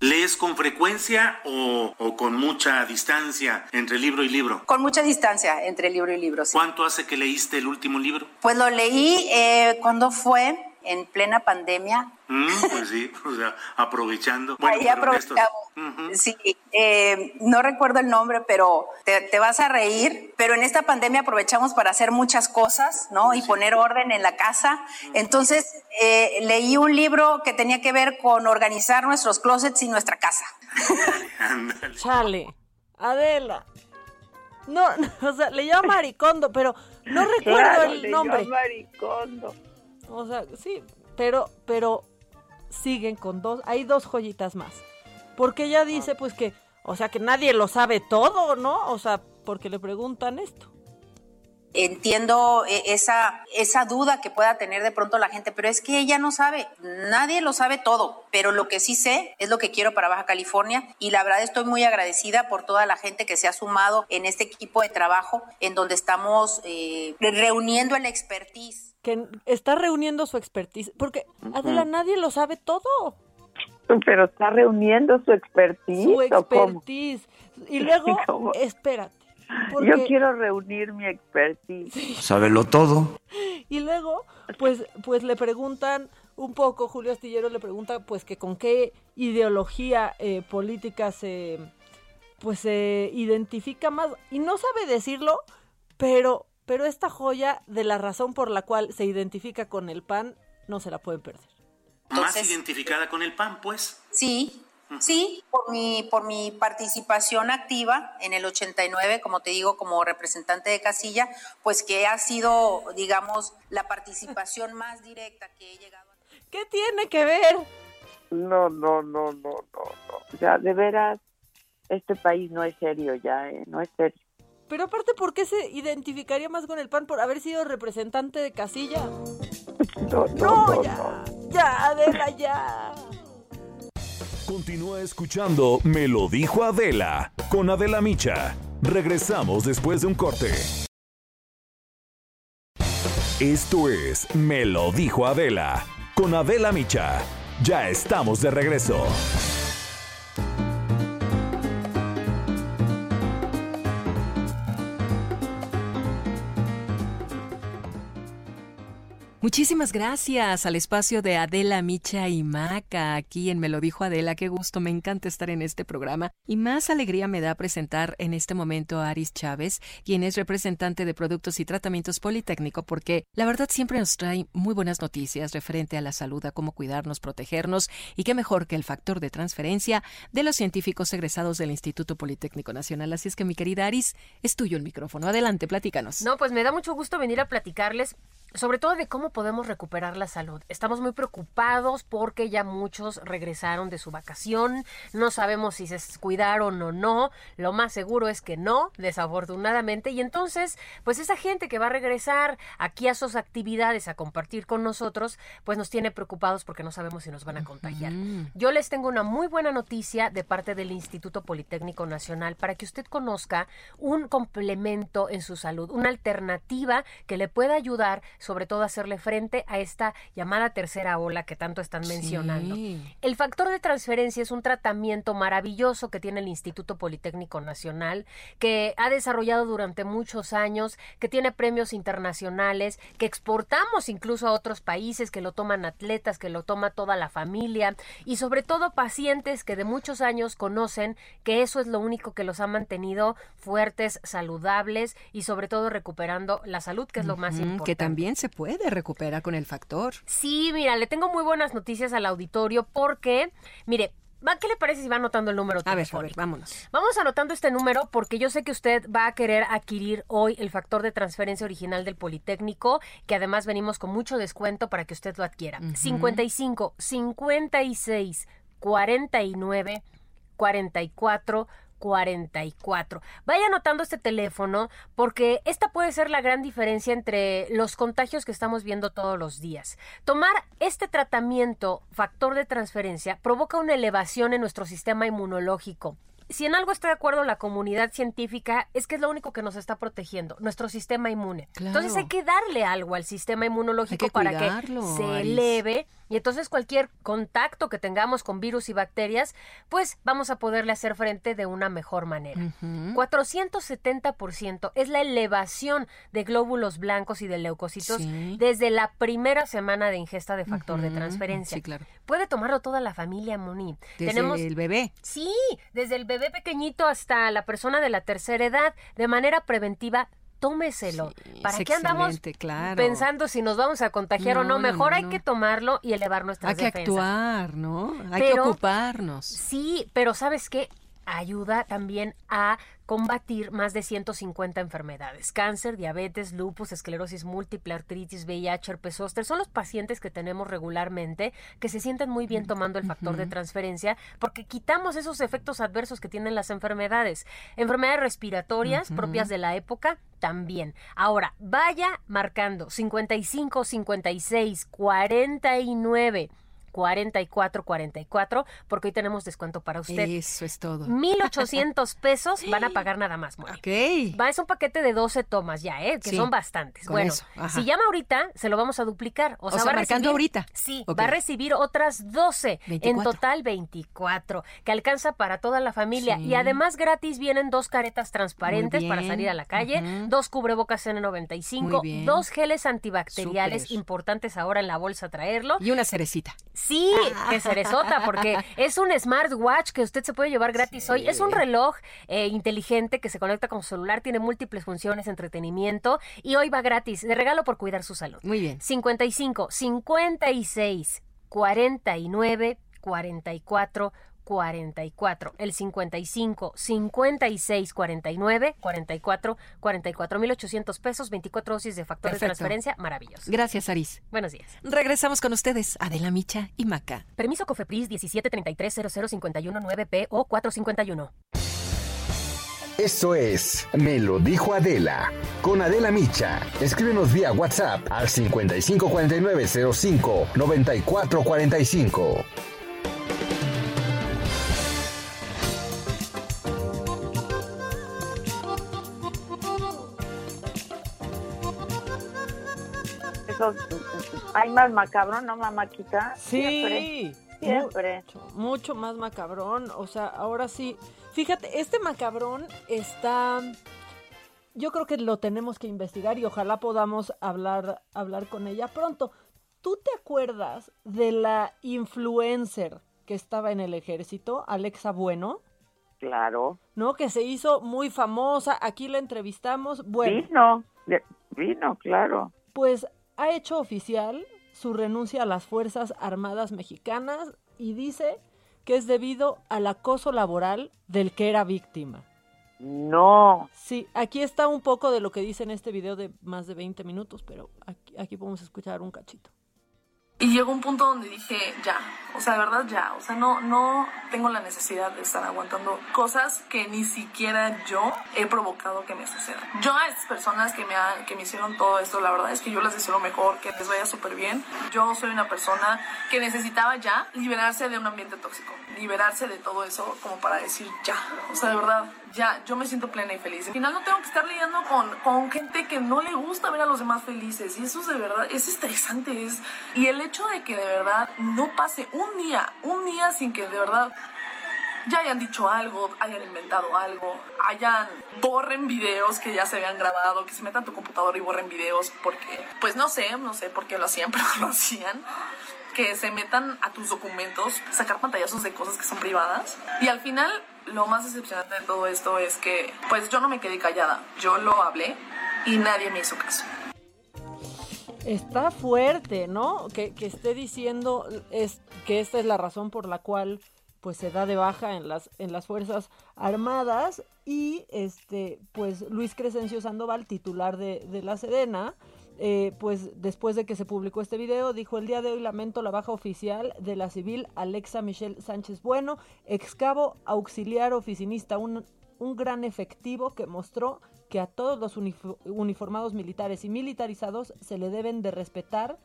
¿Lees con frecuencia o, con mucha distancia entre libro y libro? Con mucha distancia entre libro y libro, sí. ¿Cuánto hace que leíste el último libro? Pues lo leí eh, cuando fue en plena pandemia. Mm, pues sí, o sea, aprovechando. Ahí aprovechamos. Sí, eh, no recuerdo el nombre, pero te, vas a reír. Pero en esta pandemia aprovechamos para hacer muchas cosas, ¿no? Y poner orden en la casa. Entonces, eh, leí un libro que tenía que ver con organizar nuestros closets y nuestra casa. Chale, Adela. No, o sea, le llama Maricondo, pero no recuerdo el nombre. Maricondo. O sea, sí, pero, pero siguen con dos, hay dos joyitas más. Porque ella dice pues que, o sea, que nadie lo sabe todo, ¿no? O sea, porque le preguntan esto. Entiendo eh, esa, esa duda que pueda tener de pronto la gente, pero es que ella no sabe, nadie lo sabe todo, pero lo que sí sé es lo que quiero para Baja California y la verdad estoy muy agradecida por toda la gente que se ha sumado en este equipo de trabajo en donde estamos eh, reuniendo el expertise. Que está reuniendo su expertise, porque Adela, nadie lo sabe todo. Pero está reuniendo su expertise. Su expertise. Y luego, espérate yo quiero reunir mi expertise. Sábelo todo. Y luego, pues, pues le preguntan un poco, Julio Astillero le pregunta, pues, que con qué ideología eh, política se, pues, se identifica más. Y no sabe decirlo, pero, pero esta joya de la razón por la cual se identifica con el PAN, no se la pueden perder. ¿Más identificada con el PAN, pues? Sí, Sí, por mi, por mi participación activa en el 89, como te digo, como representante de casilla, pues que ha sido, digamos, la participación más directa que he llegado a... ¿Qué tiene que ver? No, no, no, no, no, no. O sea, de veras, este país no es serio ya, ¿eh? No es serio. Pero aparte, ¿por qué se identificaría más con el PAN por haber sido representante de casilla? No, no, ya, ya, Adela, ya. Continúa escuchando Me lo dijo Adela con Adela Micha. Regresamos después de un corte. Esto es Me lo dijo Adela con Adela Micha. Ya estamos de regreso. Muchísimas gracias al espacio de Adela Micha y Maca aquí en Me lo dijo Adela. Qué gusto, me encanta estar en este programa. Y más alegría me da presentar en este momento a Aris Chávez, quien es representante de Productos y Tratamientos Politécnico, porque la verdad siempre nos trae muy buenas noticias referente a la salud, a cómo cuidarnos, protegernos y qué mejor que el factor de transferencia de los científicos egresados del Instituto Politécnico Nacional. Así es que mi querida Aris, es tuyo el micrófono. Adelante, platícanos. No, pues me da mucho gusto venir a platicarles sobre todo de cómo podemos recuperar la salud. Estamos muy preocupados porque ya muchos regresaron de su vacación, no sabemos si se cuidaron o no, lo más seguro es que no, desafortunadamente, y entonces, pues esa gente que va a regresar aquí a sus actividades a compartir con nosotros, pues nos tiene preocupados porque no sabemos si nos van a contagiar. Yo les tengo una muy buena noticia de parte del Instituto Politécnico Nacional para que usted conozca un complemento en su salud, una alternativa que le pueda ayudar sobre todo hacerle frente a esta llamada tercera ola que tanto están mencionando. El factor de transferencia es un tratamiento maravilloso que tiene el Instituto Politécnico Nacional, que ha desarrollado durante muchos años, que tiene premios internacionales, que exportamos incluso a otros países, que lo toman atletas, que lo toma toda la familia y sobre todo pacientes que de muchos años conocen que eso es lo único que los ha mantenido fuertes, saludables y sobre todo recuperando la salud, que es lo más importante. Que también se puede recuperar con el factor. Sí, mira, le tengo muy buenas noticias al auditorio porque, mire, ¿Qué le parece si va anotando el número? A ver, a ver, vámonos. Vamos anotando este número porque yo sé que usted va a querer adquirir hoy el factor de transferencia original del Politécnico, que además venimos con mucho descuento para que usted lo adquiera. 55 56 49 44 44. Vaya anotando este teléfono porque esta puede ser la gran diferencia entre los contagios que estamos viendo todos los días. Tomar este tratamiento, factor de transferencia, provoca una elevación en nuestro sistema inmunológico si en algo está de acuerdo la comunidad científica, es que es lo único que nos está protegiendo, nuestro sistema inmune. Entonces hay que darle algo al sistema inmunológico para que se eleve y entonces cualquier contacto que tengamos con virus y bacterias, pues vamos a poderle hacer frente de una mejor manera. 470% es la elevación de glóbulos blancos y de leucocitos desde la primera semana de ingesta de factor de transferencia. Sí, claro. Puede tomarlo toda la familia, Moni. Desde Tenemos el bebé. Sí, desde el bebé pequeñito hasta la persona de la tercera edad, de manera preventiva tómeselo. ¿Para es qué andamos claro. pensando si nos vamos a contagiar o No, Mejor no, hay que tomarlo y elevar nuestras Hay que actuar, ¿no? Hay que ocuparnos. Sí, pero ¿sabes qué? Ayuda también a combatir más de 150 enfermedades. Cáncer, diabetes, lupus, esclerosis múltiple, artritis, VIH, herpes zóster. Son los pacientes que tenemos regularmente que se sienten muy bien tomando el factor de transferencia porque quitamos esos efectos adversos que tienen las enfermedades. Enfermedades respiratorias propias de la época también. Ahora, vaya marcando 55, 56, 49. 44 44 porque hoy tenemos descuento para usted. Eso es todo. 1800 pesos van a pagar nada más, Moni. Ok. Va, es un paquete de 12 tomas ya, ¿eh? Que Sí, son bastantes. con bueno, eso, si llama ahorita, se lo vamos a duplicar. O, O sea, sea, va a marcando recibir, ahorita. Sí, va a recibir otras 12. En 24. total 24, que alcanza para toda la familia. Sí. Y además gratis vienen dos caretas transparentes para salir a la calle, Ujú. dos cubrebocas N95, Muy bien. dos geles antibacteriales Súper. importantes ahora en la bolsa traerlo. Y una cerecita. Sí, que cerezota, porque es un smartwatch que usted se puede llevar gratis hoy. Es un reloj eh, inteligente que se conecta con su celular, tiene múltiples funciones, entretenimiento y hoy va gratis, de regalo por cuidar su salud. Muy bien. 55, 56, 49, 44, 44, el 55, 56, 49, 44, 44, 1800 pesos, 24 dosis de factor de Perfecto. transferencia, maravilloso. Gracias, Aris. Buenos días. Regresamos con ustedes, Adela Micha y Maca. Permiso Cofepris 1733 p o 451. Esto es Me lo dijo Adela. Con Adela Micha. Escríbenos vía WhatsApp al 554905 9445. Hay más macabrón, ¿no, mamáquita? Sí. Siempre. Mucho, mucho más macabrón. O sea, ahora sí. Fíjate, este macabrón está. Yo creo que lo tenemos que investigar y ojalá podamos hablar, hablar con ella pronto. ¿Tú te acuerdas de la influencer que estaba en el ejército, Alexa Bueno? Claro. ¿No? Que se hizo muy famosa. Aquí la entrevistamos. Bueno. Vino, vino, claro. Pues ha hecho oficial su renuncia a las Fuerzas Armadas Mexicanas y dice que es debido al acoso laboral del que era víctima. No. Sí, aquí está un poco de lo que dice en este video de más de 20 minutos, pero aquí, aquí podemos escuchar un cachito. Y llegó un punto donde dije, ya, o sea, de verdad ya, o sea, no, no tengo la necesidad de estar aguantando cosas que ni siquiera yo he provocado que me sucedan. Yo a esas personas que me, ha- que me hicieron todo esto, la verdad es que yo les deseo lo mejor, que les vaya súper bien. Yo soy una persona que necesitaba ya liberarse de un ambiente tóxico, liberarse de todo eso como para decir ya, o sea, de verdad, ya, yo me siento plena y feliz. Al final no tengo que estar lidiando con, con gente que no le gusta ver a los demás felices y eso es de verdad, es estresante. Es, y el hecho de que de verdad no pase un día, un día sin que de verdad ya hayan dicho algo, hayan inventado algo, hayan borren videos que ya se habían grabado, que se metan tu computadora y borren videos porque, pues no sé, no sé por qué lo hacían, pero lo hacían que se metan a tus documentos, sacar pantallazos de cosas que son privadas. Y al final, lo más decepcionante de todo esto es que, pues yo no me quedé callada, yo lo hablé y nadie me hizo caso. Está fuerte, ¿no? Que, que esté diciendo es, que esta es la razón por la cual pues se da de baja en las, en las Fuerzas Armadas y este pues Luis Crescencio Sandoval, titular de, de la Sedena, eh, pues después de que se publicó este video, dijo el día de hoy lamento la baja oficial de la civil Alexa Michelle Sánchez Bueno, excavo auxiliar oficinista, un, un gran efectivo que mostró que a todos los unif- uniformados militares y militarizados se le deben de respetar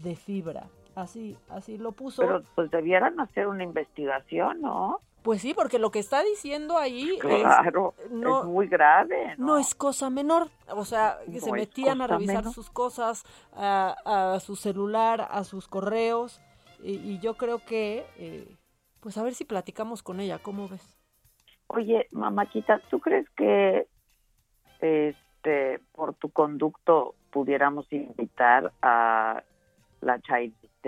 de fibra. Así, así lo puso. Pero pues debieran hacer una investigación, ¿no? Pues sí, porque lo que está diciendo ahí Claro, es, no, es muy grave. no es cosa menor. O sea, que No se metían a revisar menor. sus cosas, a, a su celular, a sus correos. Y, y yo creo que, eh, pues a ver si platicamos con ella, ¿cómo ves? Oye, mamáquita, ¿tú crees que este por tu conducto pudiéramos invitar a la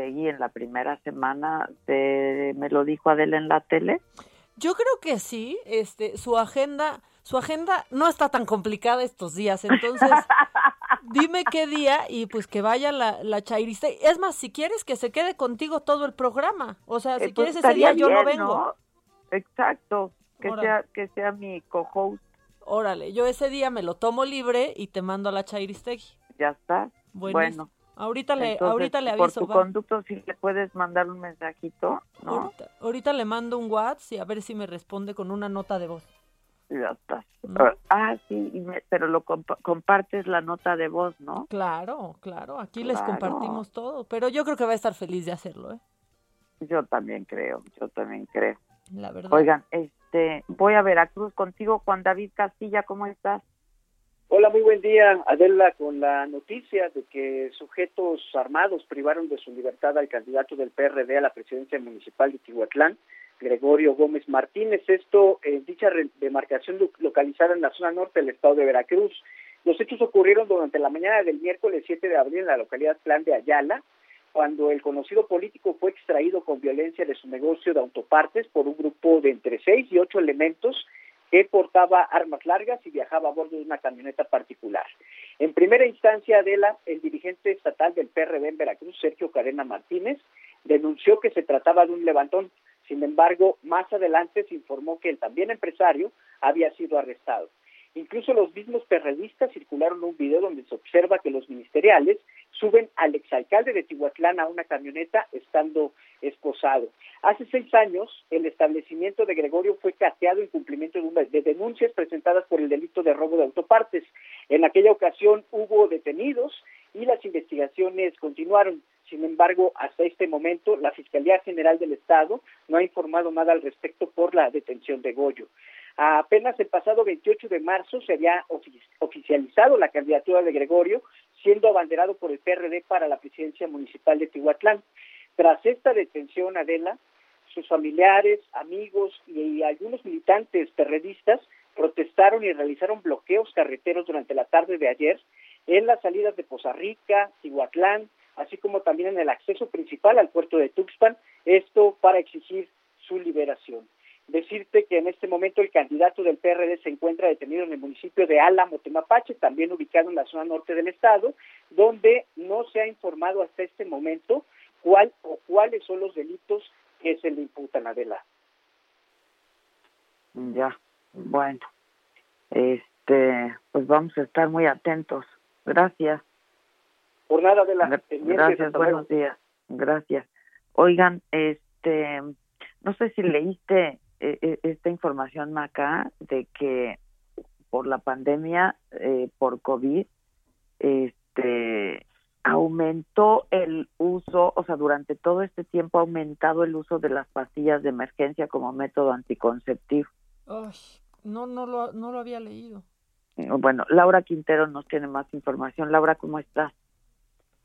Chairistegui en la primera semana de Me lo dijo Adela en la tele? Yo creo que sí, este, su agenda, su agenda no está tan complicada estos días, entonces dime qué día y pues que vaya la, la chairista. Es más, si quieres que se quede contigo todo el programa, o sea, si Eh, pues quieres ese día yo no vengo. ¿no? Exacto, que Órale. sea que sea mi co-host, Órale, yo ese día me lo tomo libre y te mando a la chairistegui. ya está. Buenísimo. Bueno, Ahorita le, entonces, ahorita le por aviso. tu va. conducto si le puedes mandar un mensajito, ¿no? Ahorita, ahorita le mando un WhatsApp y a ver si me responde con una nota de voz. Ya está. ¿No? Ah, sí, y me- pero lo compa- compartes la nota de voz, ¿no? Claro, claro, aquí les Claro. compartimos todo, pero yo creo que va a estar feliz de hacerlo, ¿eh? Yo también creo, yo también creo. La verdad. Oigan, este, voy a Veracruz contigo, Juan David Castilla, ¿cómo estás? Hola, muy buen día, Adela, con la noticia de que sujetos armados privaron de su libertad al candidato del PRD a la presidencia municipal de Tihuatlán, Gregorio Gómez Martínez. Esto en dicha re- demarcación lo- localizada en la zona norte del estado de Veracruz. Los hechos ocurrieron durante la mañana del miércoles 7 de abril en la localidad Plan de Ayala, cuando el conocido político fue extraído con violencia de su negocio de autopartes por un grupo de entre seis y ocho elementos que portaba armas largas y viajaba a bordo de una camioneta particular. En primera instancia, Adela, el dirigente estatal del PRD en Veracruz, Sergio Cadena Martínez, denunció que se trataba de un levantón. Sin embargo, más adelante se informó que el también empresario había sido arrestado. Incluso los mismos perredistas circularon un video donde se observa que los ministeriales suben al exalcalde de Tihuatlán a una camioneta estando esposado. Hace seis años, el establecimiento de Gregorio fue cateado en cumplimiento de, de, denuncias presentadas por el delito de robo de autopartes. En aquella ocasión hubo detenidos y las investigaciones continuaron. Sin embargo, hasta este momento, la Fiscalía General del Estado no ha informado nada al respecto por la detención de Goyo. Apenas el pasado 28 de marzo se había oficializado la candidatura de Gregorio, siendo abanderado por el PRD para la presidencia municipal de Tihuatlán. Tras esta detención, Adela, sus familiares, amigos y algunos militantes perredistas protestaron y realizaron bloqueos carreteros durante la tarde de ayer en las salidas de Poza Rica, Tihuatlán, así como también en el acceso principal al puerto de Tuxpan, esto para exigir su liberación. Decirte que en este momento el candidato del PRD se encuentra detenido en el municipio de Álamo, Temapache, también ubicado en la zona norte del estado, donde no se ha informado hasta este momento cuál o cuáles son los delitos que se le imputan a Adela. Ya, bueno, este, pues vamos a estar muy atentos. Gracias. Por nada, de la Gracias, buenos días. Gracias. Oigan, este, no sé si leíste eh, esta información acá de que por la pandemia, eh, por COVID, este, aumentó el uso, o sea, durante todo este tiempo ha aumentado el uso de las pastillas de emergencia como método anticonceptivo. Ay, no, no lo, no lo había leído. Bueno, Laura Quintero nos tiene más información. Laura, ¿cómo estás?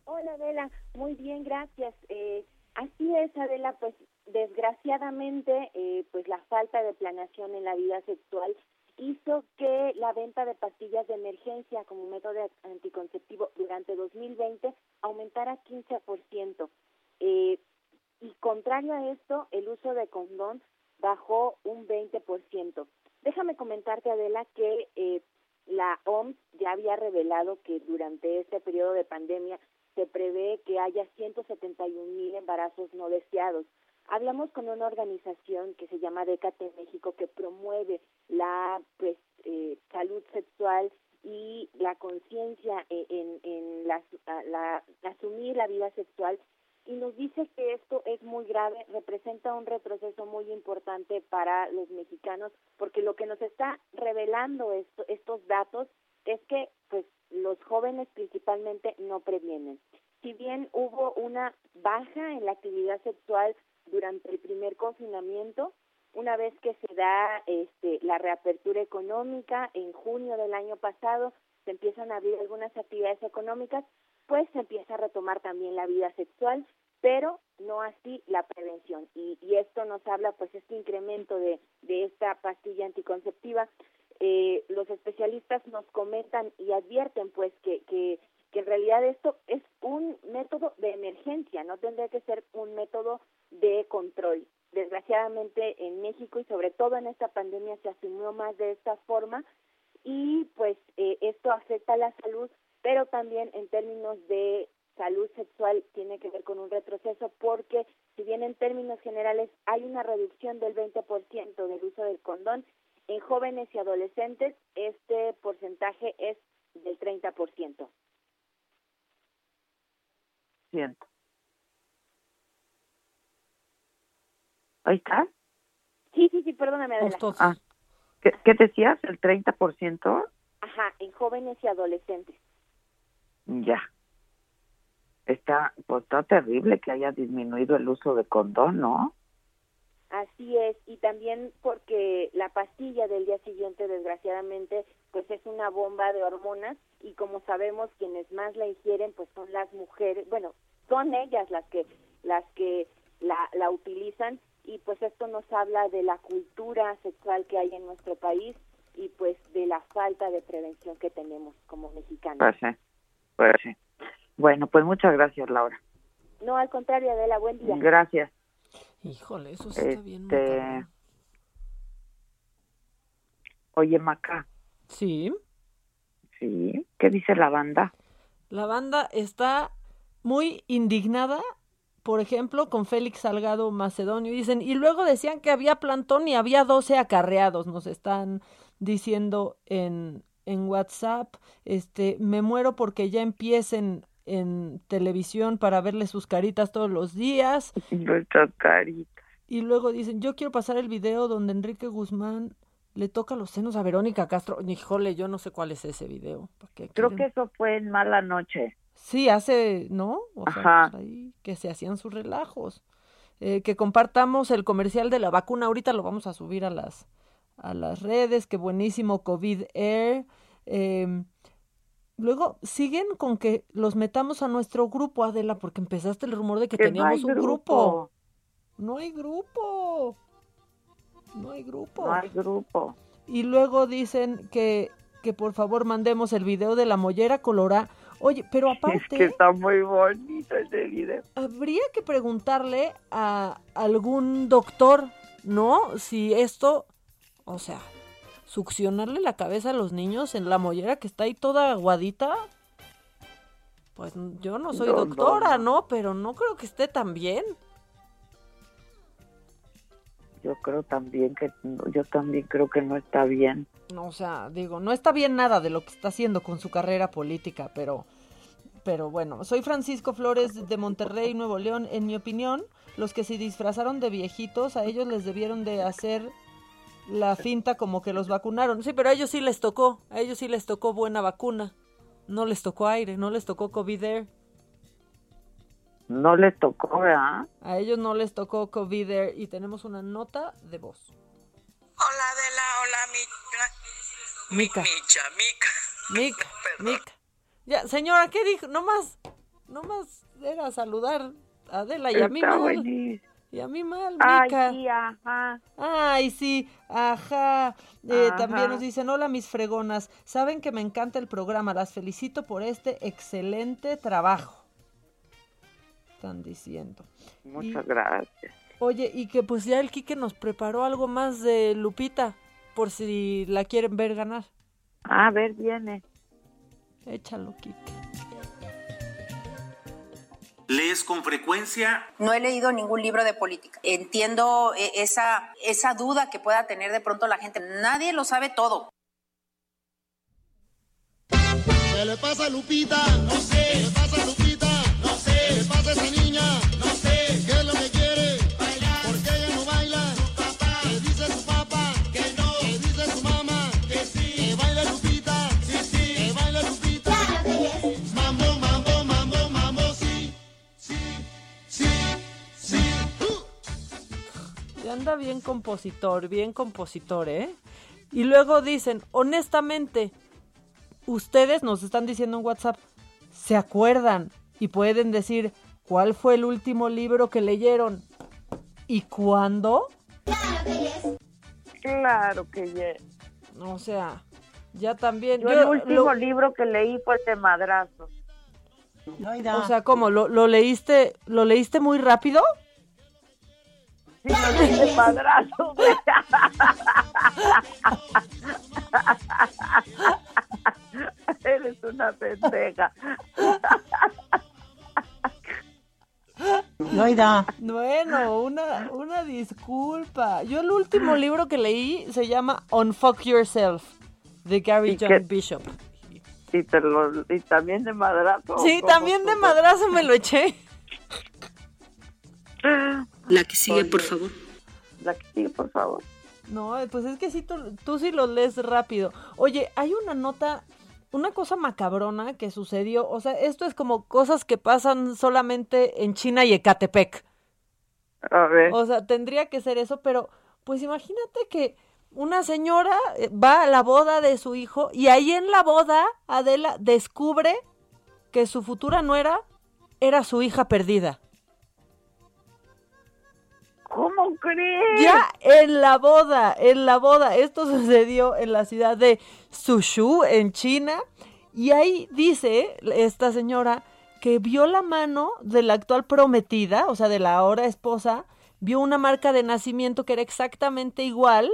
Hola, Adela. Muy bien, gracias. Eh, así es, Adela, pues desgraciadamente, eh, pues la falta de planeación en la vida sexual hizo que la venta de pastillas de emergencia como método anticonceptivo durante 2020 aumentara 15%. Eh, y contrario a esto, el uso de condón bajó un 20%. Déjame comentarte, Adela, que eh, la OMS ya había revelado que durante este periodo de pandemia se prevé que haya 171 mil embarazos no deseados. Hablamos con una organización que se llama Decate México que promueve la pues, eh, salud sexual y la conciencia en, en la, la, asumir la vida sexual y nos dice que esto es muy grave, representa un retroceso muy importante para los mexicanos, porque lo que nos está revelando esto, estos datos es que pues los jóvenes principalmente no previenen. Si bien hubo una baja en la actividad sexual durante el primer confinamiento, una vez que se da este, la reapertura económica en junio del año pasado, se empiezan a abrir algunas actividades económicas, pues se empieza a retomar también la vida sexual, pero no así la prevención. Y, y esto nos habla, pues, este incremento de, de esta pastilla anticonceptiva. Eh, los especialistas nos comentan y advierten, pues, que, que, que en realidad esto es un método de emergencia, no tendría que ser un método de control. Desgraciadamente en México y sobre todo en esta pandemia se asumió más de esta forma y pues eh, esto afecta la salud, pero también en términos de salud sexual tiene que ver con un retroceso porque si bien en términos generales hay una reducción del 20% del uso del condón, en jóvenes y adolescentes este porcentaje es del 30%. Siento. ¿Ahí está? Sí, sí, sí, perdóname, Adela. Ah, ¿qué, ¿Qué decías? ¿El 30%? Ajá, en jóvenes y adolescentes. Ya está, pues está terrible que haya disminuido el uso de condón, ¿no? Así es, y también porque la pastilla del día siguiente, desgraciadamente, pues es una bomba de hormonas y como sabemos quienes más la ingieren, pues son las mujeres, bueno, son ellas las que las que la, la utilizan y pues esto nos habla de la cultura sexual que hay en nuestro país y pues de la falta de prevención que tenemos como mexicanos. Pues sí, pues sí. Bueno, pues muchas gracias, Laura. No, al contrario, Adela, buen día. Gracias. Híjole, eso está este... bien. Oye, Maca. Sí. Sí. ¿Qué dice la banda? La banda está muy indignada, por ejemplo, con Félix Salgado Macedonio. Dicen, y luego decían que había plantón y había 12 acarreados, nos están diciendo en, en WhatsApp. Este, me muero porque ya empiecen en televisión para verle sus caritas todos los días. Y luego dicen, yo quiero pasar el video donde Enrique Guzmán le toca los senos a Verónica Castro. Híjole, yo no sé cuál es ese video. Creo que eso fue en Mala Noche. Sí, hace, ¿no? O sea, pues ahí que se hacían sus relajos. Eh, que compartamos el comercial de la vacuna. Ahorita lo vamos a subir a las, a las redes. Qué buenísimo COVID Air. Em, luego siguen con que los metamos a nuestro grupo, Adela, porque empezaste el rumor de que, teníamos un grupo. No hay grupo. No hay grupo. No hay grupo. Y luego dicen que, que por favor mandemos el video de la mollera colorada. Oye, pero aparte... Es que está muy bonito ese video. Habría que preguntarle a algún doctor, ¿no? Si esto, o sea, succionarle la cabeza a los niños en la mollera que está ahí toda aguadita. Pues yo no soy doctora, no, Pero no creo que esté tan bien yo creo también que yo también creo que no está bien. No, o sea, digo, no está bien nada de lo que está haciendo con su carrera política, pero pero bueno, soy Francisco Flores de Monterrey, Nuevo León. En mi opinión, los que se disfrazaron de viejitos, a ellos les debieron de hacer la finta como que los vacunaron. Sí, pero a ellos sí les tocó, a ellos sí les tocó buena vacuna. No les tocó aire, no les tocó COVID Air. No les tocó, ¿verdad? A ellos no les tocó COVID y tenemos una nota de voz. Hola, Adela, hola, Mica. Micha, Mica. Mica, Mica. Ya, señora, ¿qué dijo? No más, no más era saludar a Adela y a mí. Y a mí mal, Mica. Ay, sí, ajá. Ay, sí, ajá. Eh, también nos dicen, hola mis fregonas, saben que me encanta el programa, las felicito por este excelente trabajo están diciendo. Muchas gracias. Oye, y que pues ya el Quique nos preparó algo más de Lupita, por si la quieren ver ganar. A ver, viene. Échalo, Quique. ¿Lees con frecuencia? No he leído ningún libro de política. Entiendo eh, esa, esa duda que pueda tener de pronto la gente. Nadie lo sabe todo. ¿Qué le pasa a Lupita? No sé. ¿Qué le pasa a Lupita? ¿Qué le pasa a esa niña? Anda bien compositor, bien compositor, ¿eh? Y luego dicen, honestamente, ustedes nos están diciendo en WhatsApp, ¿se acuerdan y pueden decir cuál fue el último libro que leyeron y cuándo. Claro que yes. O sea, ya también. Yo, el último libro que leí fue de madrazo. O sea, ¿cómo? ¿Lo, ¿Lo, leíste lo leíste muy rápido? Sí, lo leí de madrazo. Eres una pendeja. Bueno, una, una disculpa. Yo el último libro que leí se llama Unfuck Yourself, de Gary John Bishop. Y, y también de madrazo. Sí, también de madrazo me lo eché. La que sigue, por favor. La que sigue, por favor. No, pues es que sí, tú, tú sí lo lees rápido. Oye, hay una nota una cosa macabrona que sucedió, o sea, esto es como cosas que pasan solamente en China y Ecatepec. A ver. O sea, tendría que ser eso, pero pues imagínate que una señora eh, va a la boda de su hijo y ahí en la boda Adela descubre que su futura nuera era su hija perdida. ¿Cómo crees? Ya en la boda, en la boda. Esto sucedió en la ciudad de Suzhou, en China. Y ahí dice esta señora que vio la mano de la actual prometida, o sea, de la ahora esposa, vio una marca de nacimiento que era exactamente igual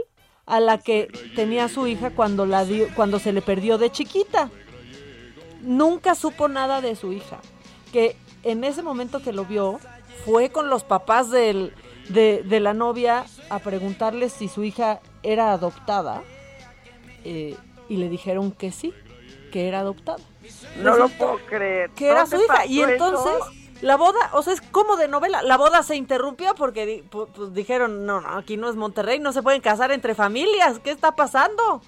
a la que tenía su hija cuando, la dio, cuando se le perdió de chiquita. Nunca supo nada de su hija. Que en ese momento que lo vio, fue con los papás del, de, la novia a preguntarle si su hija era adoptada eh, y le dijeron que sí. que era adoptada. No lo puedo creer. Que era ¿Dónde su hija. Y entonces eso? la boda, o sea, es como de novela. La boda se interrumpió porque di- pu- pues, dijeron, no, no, aquí no es Monterrey, no se pueden casar entre familias. ¿Qué está pasando?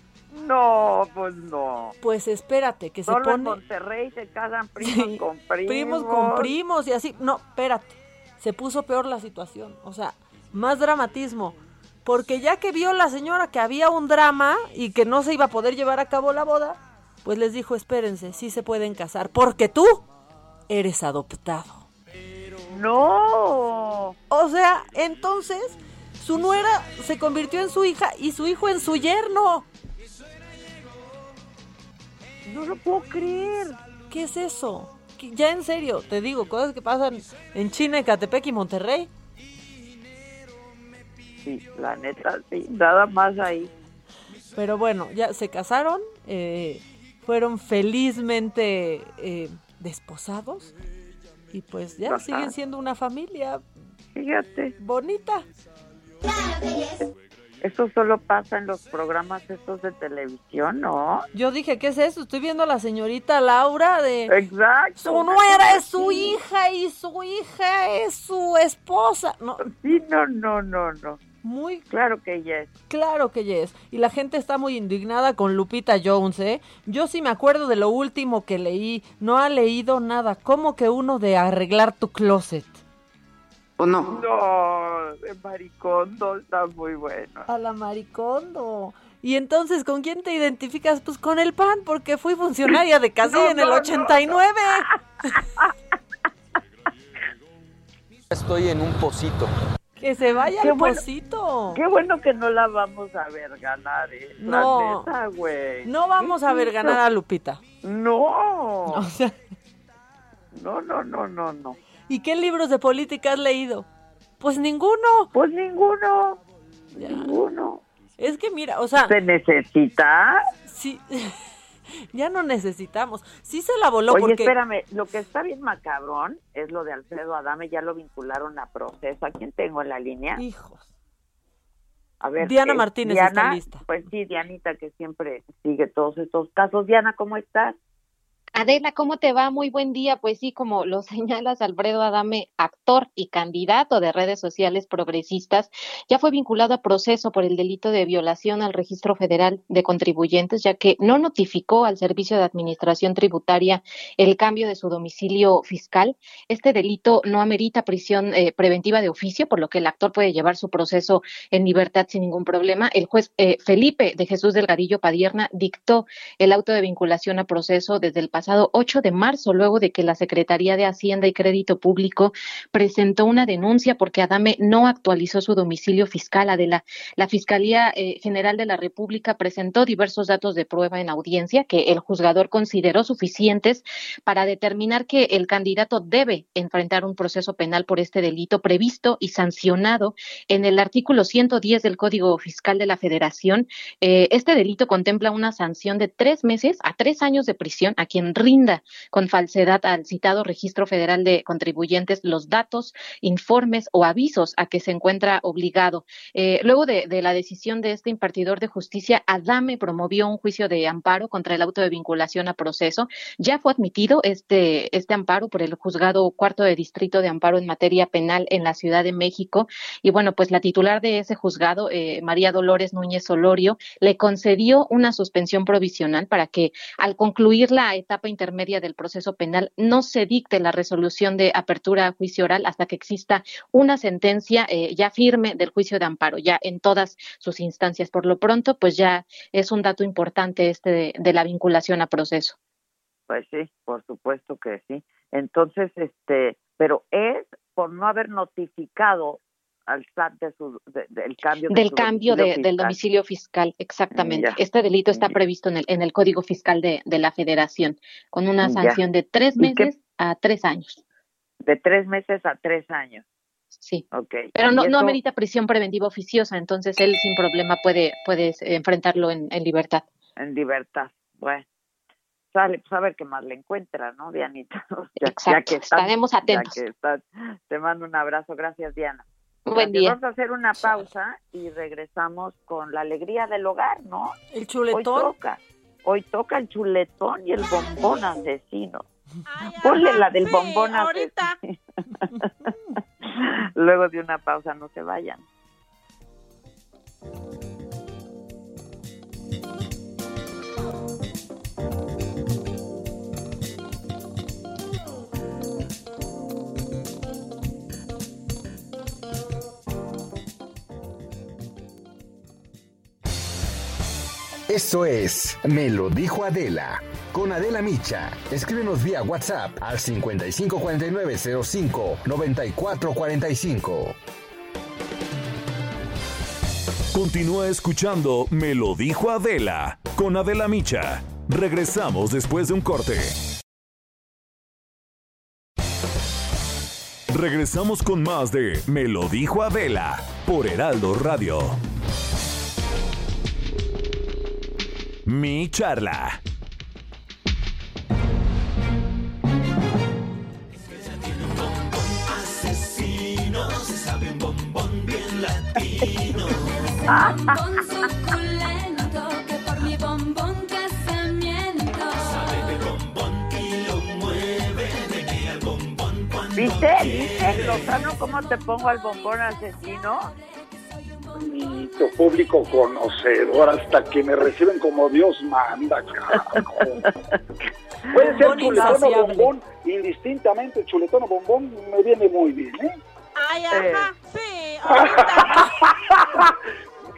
No, pues no. Pues espérate, que se Solo en pone... Monterrey se casan primos Sí, con primos. primos con primos y así. No, espérate. Se puso peor la situación. O sea, más dramatismo. Porque ya que vio la señora que había un drama y que no se iba a poder llevar a cabo la boda, pues les dijo, espérense, sí se pueden casar. Porque tú eres adoptado. No. O sea, entonces su nuera se convirtió en su hija y su hijo en su yerno. No lo puedo creer. ¿Qué es eso? ¿Qué- Ya en serio, te digo, cosas que pasan en China, Ecatepec y Monterrey. Sí, la neta, sí, nada más ahí. Pero bueno, ya se casaron, eh, fueron felizmente eh, desposados y pues ya Ajá. siguen siendo una familia Fíjate. bonita. Eso solo pasa en los programas estos de televisión, ¿no? Yo dije, ¿qué es eso? Estoy viendo a la señorita Laura de... Exacto. Su nuera es su hija y su hija es su esposa. No, Sí, no, no, no, no. muy Claro que ella es. Claro que yes. Y la gente está muy indignada con Lupita Jones, ¿eh? Yo sí me acuerdo de lo último que leí. No ha leído nada. ¿Cómo que uno de arreglar tu closet? ¿O no? No, de maricondo está muy bueno. A la maricondo. Y entonces, ¿con quién te identificas? Pues con el PAN, porque fui funcionaria de Casilla No, en el no, no, 89. Estoy en un pocito. Que se vaya Qué al bueno. pocito. Qué bueno que no la vamos a ver ganar, ¿eh? La No. neta, güey. No vamos a ver ¿Qué es ganar a Lupita. No. O sea, No, no, no, no, no. ¿Y qué libros de política has leído? Pues ninguno. Pues ninguno. Ya. Ninguno. Es que mira, o sea, ¿Se necesita? sí, ya no necesitamos. Sí se la voló Oye, porque espérame, lo que está bien macabrón es lo de Alfredo Adame, ya lo vincularon a proceso. ¿A quién tengo en la línea? hijos. A ver, Diana eh, Martínez Diana, está lista. Pues sí, Dianita, que siempre sigue todos estos casos. Diana, ¿cómo estás? Adela, ¿cómo te va? Muy buen día. Pues sí, como lo señalas, Alfredo Adame, actor y candidato de redes sociales progresistas, ya fue vinculado a proceso por el delito de violación al registro federal de contribuyentes, ya que no notificó al Servicio de Administración Tributaria el cambio de su domicilio fiscal. Este delito no amerita prisión eh, preventiva de oficio, por lo que el actor puede llevar su proceso en libertad sin ningún problema. El juez eh, Felipe de Jesús Delgadillo Padierna dictó el auto de vinculación a proceso desde el pasado 8 de marzo, luego de que la Secretaría de Hacienda y Crédito Público presentó una denuncia porque Adame no actualizó su domicilio fiscal. Adela, la Fiscalía eh, General de la República presentó diversos datos de prueba en audiencia que el juzgador consideró suficientes para determinar que el candidato debe enfrentar un proceso penal por este delito previsto y sancionado en el artículo 110 del Código Fiscal de la Federación. Eh, este delito contempla una sanción de tres meses a tres años de prisión a quien rinda con falsedad al citado Registro Federal de Contribuyentes los datos, informes o avisos a que se encuentra obligado. Eh, luego de, la decisión de este impartidor de justicia, Adame promovió un juicio de amparo contra el auto de vinculación a proceso. Ya fue admitido este, este amparo por el juzgado cuarto de distrito de amparo en materia penal en la Ciudad de México. Y bueno, pues la titular de ese juzgado, eh, María Dolores Núñez Solorio, le concedió una suspensión provisional para que al concluir la etapa intermedia del proceso penal no se dicte la resolución de apertura a juicio oral hasta que exista una sentencia eh, ya firme del juicio de amparo, ya en todas sus instancias. Por lo pronto, pues ya es un dato importante este de, de la vinculación a proceso. Pues sí, por supuesto que sí. Entonces, este, pero es por no haber notificado al SAT de su, de- del cambio de Del su cambio de- del fiscal. domicilio fiscal, exactamente. Ya. Este delito está previsto en el, en el Código Fiscal de, de la Federación, con una Ya. sanción de tres ¿Y qué- meses a tres años. De tres meses a tres años. Sí. Ok. Pero no, Y no eso amerita prisión preventiva oficiosa, entonces él sin problema puede, puede eh, enfrentarlo en, en libertad. En libertad. Bueno. Sale, pues a ver qué más le encuentra, ¿no, Dianita? Ya- Exacto, están- estaremos ya atentos. que están- te mando un abrazo. Gracias, Diana. Buen día. Vamos a hacer una pausa y regresamos con la alegría del hogar, ¿no? El Hoy chuletón. toca. Hoy toca el chuletón y el bombón asesino. Ponle la del bombón ahorita. asesino. Luego de una pausa, no se vayan. Esto es Me lo dijo Adela. Con Adela Micha. Escríbenos vía WhatsApp al 554905 9445. Continúa escuchando Me lo dijo Adela con Adela Micha. Regresamos después de un corte. Regresamos con más de Me lo dijo Adela por Heraldo Radio. Mi charla. Asesino, se sabe un bombón bien latino. Bombón suculento que por mi bombón casamiento. Sabe de bombón y lo mueve, menea el bombón cuando ¿Viste? ¿Viste, Lozano, cómo te pongo al bombón asesino? Bonito, público conocedor, hasta que me reciben como Dios manda, carajo. Puede ser chuletón o bombón, indistintamente chuletón o bombón me viene muy bien, ¿eh? Ay, ajá, sí.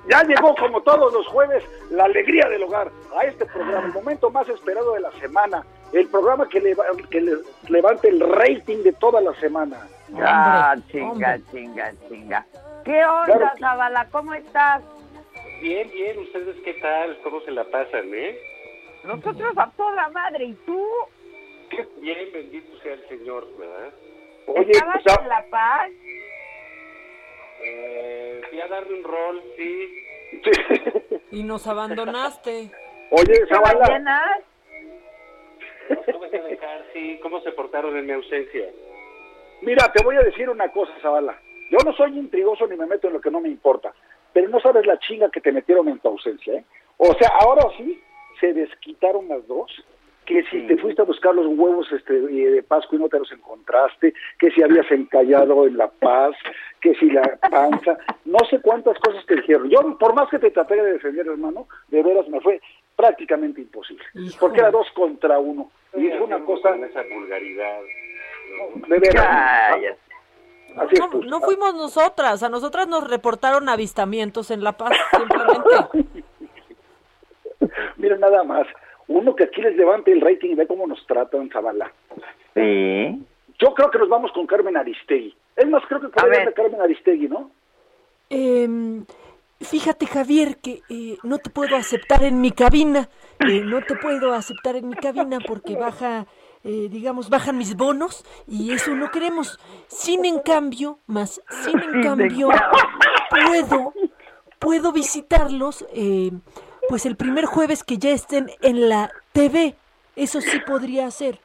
Ya llegó como todos los jueves la alegría del hogar a este programa, el momento más esperado de la semana, el programa que, leva- que le- levante el rating de toda la semana. Ah, chinga, chinga, chinga. ¿Qué onda, Claro que- Zavala? ¿Cómo estás? Bien, bien, ¿ustedes qué tal? ¿Cómo se la pasan, eh? Nosotros a toda madre, ¿y tú? Bien, bendito sea el Señor, ¿verdad? Oye, ¿Estabas pues, en La Paz? Eh, fui a darle un rol, sí. Y nos abandonaste. Oye, Zavala, ¿Ballenas? No me a dejar, sí. ¿Cómo se portaron en mi ausencia? mira, te voy a decir una cosa, Zavala. Yo no soy intrigoso ni me meto en lo que no me importa, pero no sabes la chinga que te metieron en tu ausencia, ¿eh? O sea, ahora sí se desquitaron las dos. Que si te fuiste a buscar los huevos este, de Pascua y no te los encontraste, que si habías encallado en La Paz, que si la panza, no sé cuántas cosas te dijeron. Yo, por más que te traté de defender, hermano, de veras me fue prácticamente imposible. Porque era dos contra uno. Y es una cosa, Con esa vulgaridad. de veras. Cállate. Así No, pues. no fuimos nosotras, a nosotras nos reportaron avistamientos en La Paz, simplemente. Mira nada más, uno que aquí les levante el rating y ve cómo nos tratan, Zavala. Sí. Yo creo que nos vamos con Carmen Aristegui. Es más, creo que con ver. de Carmen Aristegui, ¿no? Em, fíjate, Javier, que eh, no te puedo aceptar en mi cabina. Eh, no te puedo aceptar en mi cabina porque baja, eh, digamos, bajan mis bonos y eso no queremos. Sin en cambio, más sin en cambio, puedo, puedo visitarlos, eh, pues el primer jueves que ya estén en la TV. Eso sí podría hacer.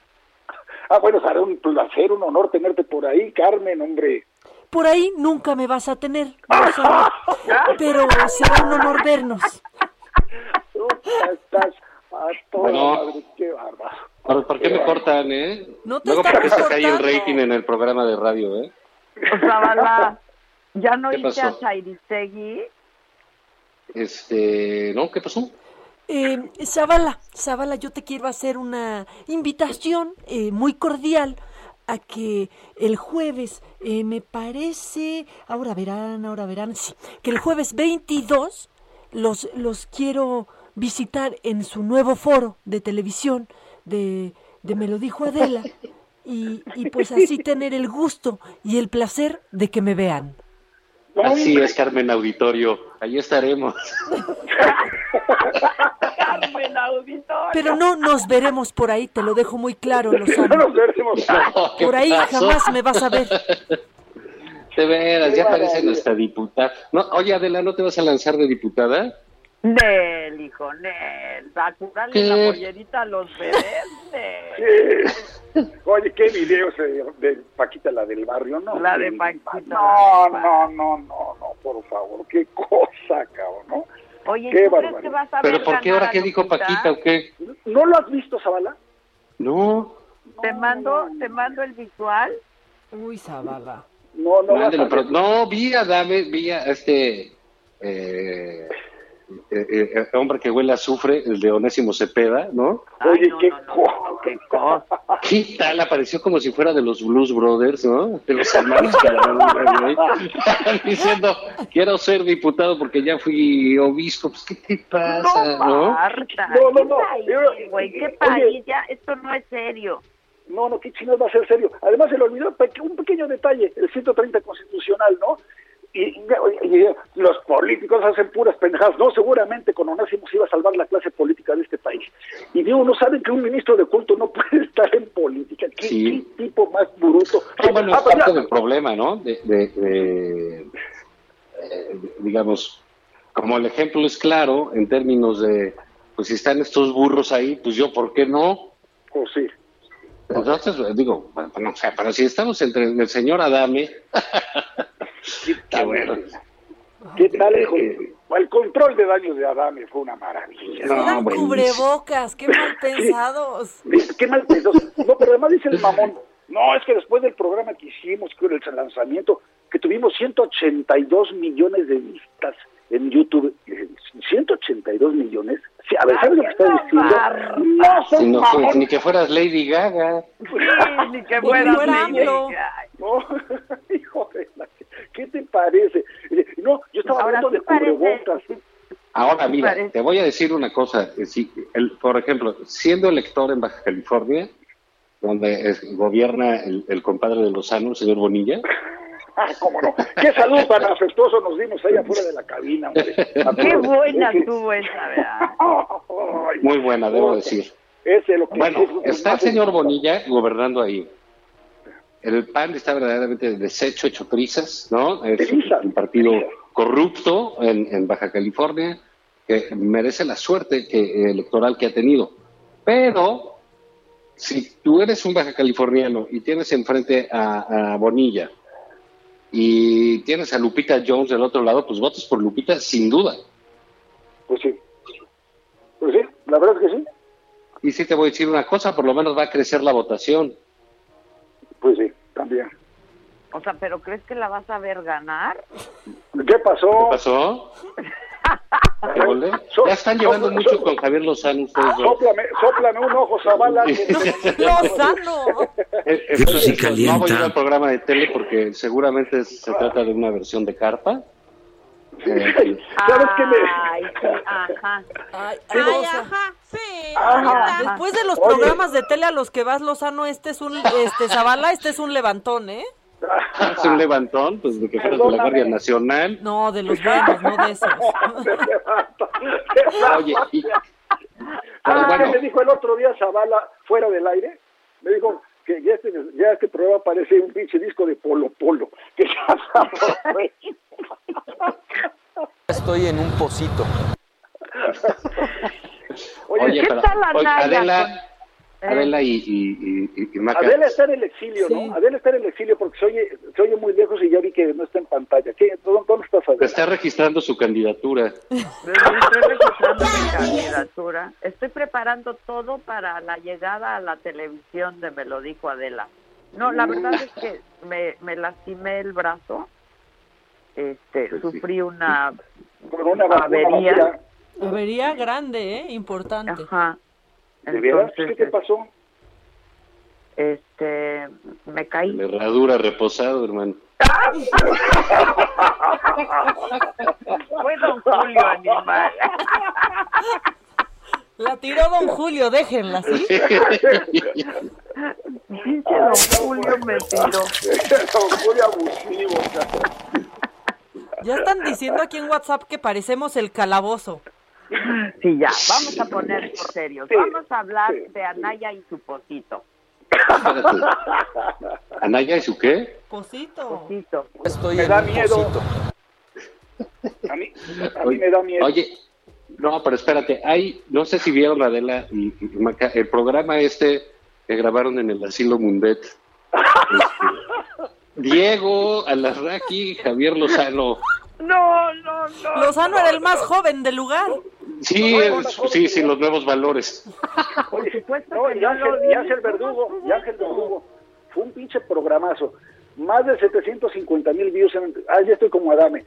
Ah, bueno, será un placer, un honor tenerte por ahí, Carmen, hombre. Por ahí nunca me vas a tener, sabes, pero será un honor vernos. Estás a toda No. madre, qué bárbaro. ¿Por, por qué me cortan, eh? No te Luego que hay un cortando. rating en el programa de radio, ¿eh? Zavala, ¿ya no ¿Qué hice pasó? a Chairistegui? Este, ¿no? ¿Qué pasó? Eh, Zavala, Zavala, yo te quiero hacer una invitación eh, muy cordial a que el jueves, eh, me parece, ahora verán, ahora verán, sí, que el jueves 22 los, los quiero visitar en su nuevo foro de televisión de, de Me lo dijo Adela y, y pues así tener el gusto y el placer de que me vean. Así es, Carmen Auditorio. Ahí estaremos. Carmen Auditorio. Pero no nos veremos por ahí, te lo dejo muy claro, Lozano. Nos veremos. No, ¿qué Por ahí pasó? jamás me vas a ver. De veras, ya parece nuestra diputada. No, oye, Adela, ¿no te vas a lanzar de diputada? Nel, hijo, Nel. A curarle la pollerita a los bebés. Oye, qué videos de, de Paquita, la del barrio, ¿no? La de. Paquita, No, no, no, no, no, por favor, qué cosa, cabrón, ¿no? Oye, Qué ¿tú crees barbaridad. que vas a ¿Pero por qué ahora qué dijo? Paquita o qué? ¿No lo has visto, Zavala? No. Te mando, te mando el visual. Uy, Zavala. No, no Mándelo, pero- no, vi a Dame, vi a este eh, eh, eh, hombre que huele a azufre, el de Onésimo Cepeda, ¿no? Oye, qué qué cosa. ¿Qué tal? Apareció como si fuera de los Blues Brothers, ¿no? De los hermanos. Diciendo, quiero ser diputado porque ya fui obispo. Pues, ¿qué te pasa, no? Marta, No, no, ¿qué no. país, güey? ¿Qué oye. país? Ya, esto no es serio. No, no, qué chinos va a ser serio. Además, se le olvidó un pequeño detalle, el 130 constitucional, ¿no? Y, los políticos hacen puras pendejadas. No, seguramente con Onésimo se iba a salvar la clase política de este país. Y digo, no saben que un ministro de culto no puede estar en política. ¿Qué, Sí. qué tipo más bruto? No, bueno, Ah, es pues parte del problema, ¿no? De, de- de- eh, digamos, como el ejemplo es claro en términos de, pues si están estos burros ahí, pues yo, ¿por qué no? Pues sí. Entonces, digo, bueno, no sé, pero si estamos entre el señor Adame, qué bueno. ¿Qué tal, hijo? El control de daños de Adame fue una maravilla. Eran cubrebocas, qué mal pensados. Qué mal pensado. No, pero además dice el mamón. No, es que después del programa que hicimos, que el lanzamiento, que tuvimos 182 millones de vistas en YouTube. Eh, 182 millones. Sí, a ver, ¿sabes lo que está diciendo? No, Si no, ni que fueras Lady Gaga. ni que fuera fuera Lady. No, hijo de la- ¿Qué te parece? No, yo estaba Ahora, hablando de cubrebocas. Ahora, mira, parece? te voy a decir una cosa. eh, si- el- por ejemplo, siendo elector en Baja California, donde es- gobierna el, el compadre de Lozano, el señor Bonilla, Ah, cómo no. Qué salud tan afectuoso nos dimos ahí afuera de la cabina, hombre. Qué buena estuvo esa, ¿verdad? Muy buena, debo decir. Ese lo que Bueno, es lo que está el señor Bonilla gobernando ahí. El PAN está verdaderamente deshecho, hecho trizas, ¿no? Es un partido corrupto en, en Baja California que merece la suerte que, electoral que ha tenido. Pero si tú eres un baja californiano y tienes enfrente a, a Bonilla y tienes a Lupita Jones del otro lado, pues votas por Lupita sin duda. Pues sí. Pues sí, la verdad es que sí. Y sí te voy a decir una cosa, por lo menos va a crecer la votación. También. O sea, ¿pero crees que la vas a ver ganar? ¿Qué pasó? ¿Qué pasó? Ya están llevando mucho con Javier Lozano ustedes dos. Sóplame, sóplame un ojo, Zavala. ¡Lozano! Eh, Eso sí calienta. No voy a ir al programa de tele porque seguramente se trata de una versión de carpa. ¿Sabes qué me- Ay, sí, ajá. Ay, ay, ajá, sí. Ajá. Después de los Oye. programas de tele a los que vas, Lozano, este es un, este, Zavala, este es un levantón, ¿eh? hace un levantón, pues de que fueras de la. Guardia Nacional. No, de los buenos, no de esos. Oye, y- ¿Sabes Ah, qué bueno. me dijo el otro día Zavala fuera del aire? Me dijo que ya este, ya este programa parece un pinche disco de Polo Polo. Que ya Estoy en un pocito. Oye, Oye, ¿qué pero- tal oye, Anaya Adela, con- Adela y, y, y- y- Maca, Adela está en el exilio, ¿no? Adela está en el exilio porque se oye, se oye muy lejos y ya vi que no está en pantalla. ¿Qué? ¿Dónde, dónde estás, Adela? está registrando su candidatura. Estoy registrando mi candidatura. Estoy preparando todo para la llegada a la televisión de Me lo dijo Adela. No, la verdad es que me, me lastimé el brazo. Este, Pues sufrí una, una avería. Avería grande, ¿eh? Importante. Ajá. Entonces, ¿Qué te pasó? Este, me caí. La herradura reposado, hermano. Fue don Julio Animal. La tiró don Julio, déjenla, ¿sí? Don Julio me tiró. Don Julio abusivo. Ya están diciendo aquí en WhatsApp que parecemos el calabozo. Sí, ya, vamos a poner serios. Sí, Vamos a hablar sí. de Anaya y su pocito. ¿Anaya y su qué? Pocito. Pocito. Estoy Me en da miedo. pocito. A mí, a mí me da miedo. Oye, no, pero espérate, hay, no sé si vieron Adela y, y Maca, el programa este que grabaron en el asilo Mundet. Este, Diego, Alarraqui, Javier Lozano No, no, no. Lozano era el más joven del lugar. Sí, sí, sí, los nuevos valores. Por supuesto no, y Ángel, y Ángel Verdugo, y Ángel Verdugo, fue un pinche programazo. Más de 750 mil views. En, ah, ya estoy como Adame.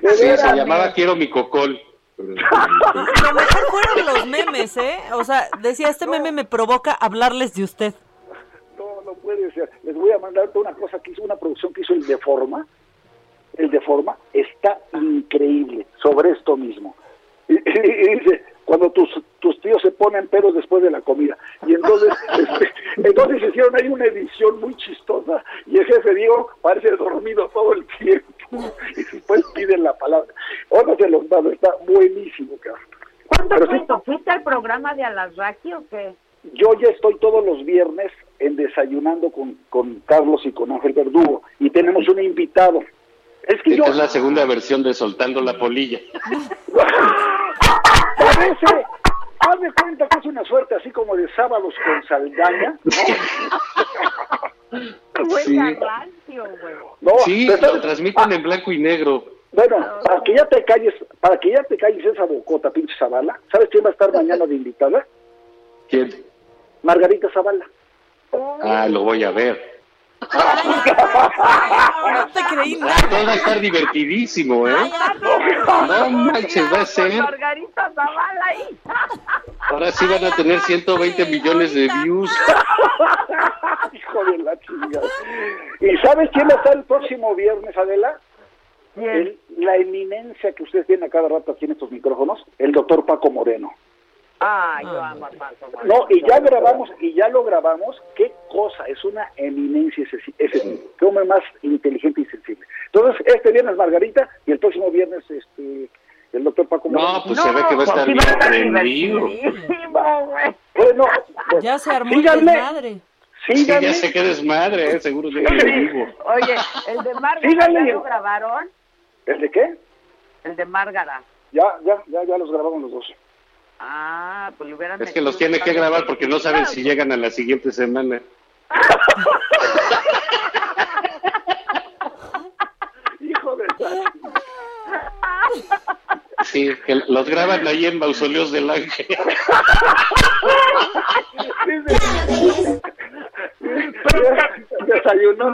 De Sí, se llamaba Quiero mi cocol. Lo mejor fueron los memes, ¿eh? O sea, decía, este meme me provoca hablarles de usted. No, puede ser. Les voy a mandar una cosa que hizo, una producción que hizo el Deforma. El Deforma está increíble sobre esto mismo. Y, y- y dice, cuando tus, tus tíos se ponen pedos después de la comida. Y entonces, este, entonces hicieron ahí una edición muy chistosa. Y el jefe Diego parece dormido todo el tiempo. Y después piden la palabra. Ahora se los mando, está buenísimo, cabrón. ¿Cuánto Pero sí? ¿Fuiste al programa de Alasraqui o qué? yo ya estoy todos los viernes en desayunando con, con Carlos y con Ángel Verdugo y tenemos un invitado. Es que yo Esta es la segunda versión de Soltando la Polilla. parece, haz de cuenta que es una suerte así como de sábados con Saldaña. Sí. No, sí pero lo transmiten en blanco y negro. Bueno, para que ya te calles, para que ya te calles esa bocota, pinche Zavala, ¿sabes quién va a estar mañana de invitada? ¿Quién? Margarita Zavala. Ah, lo voy a ver. No te creí nada. Todo va a estar divertidísimo, ¿eh? No manches, va a ser. Margarita Zavala ahí. Ahora sí van a tener 120 millones de views. Hijo de la chingada. ¿Y sabes quién va a estar el próximo viernes, Adela? El- la eminencia que ustedes tienen a cada rato aquí en estos micrófonos, el doctor Paco Moreno. Ah, yo amo a Moreno. No, y ya grabamos, y ya lo grabamos, qué cosa, es una eminencia ese, ese hombre más inteligente y sensible. Entonces, este viernes Margarita, y el próximo viernes este el doctor Paco. No, pues se ve que va a estar bien prendido. Bueno, Ya se armó el síganme, desmadre. Sí, ya sé que desmadre, ¿eh? seguro vivo. Oye, el de Márgara, Síganle. ¿ya lo grabaron? ¿El de qué? El de Márgara. Ya, ya, ya, ya los grabamos los dos. Ah, pues le hubieran Es que los tiene que grabar porque no saben si llegan a la siguiente semana. Hijo de Sí, que los graban ahí en Mausoleos del Ángel. Desayunó.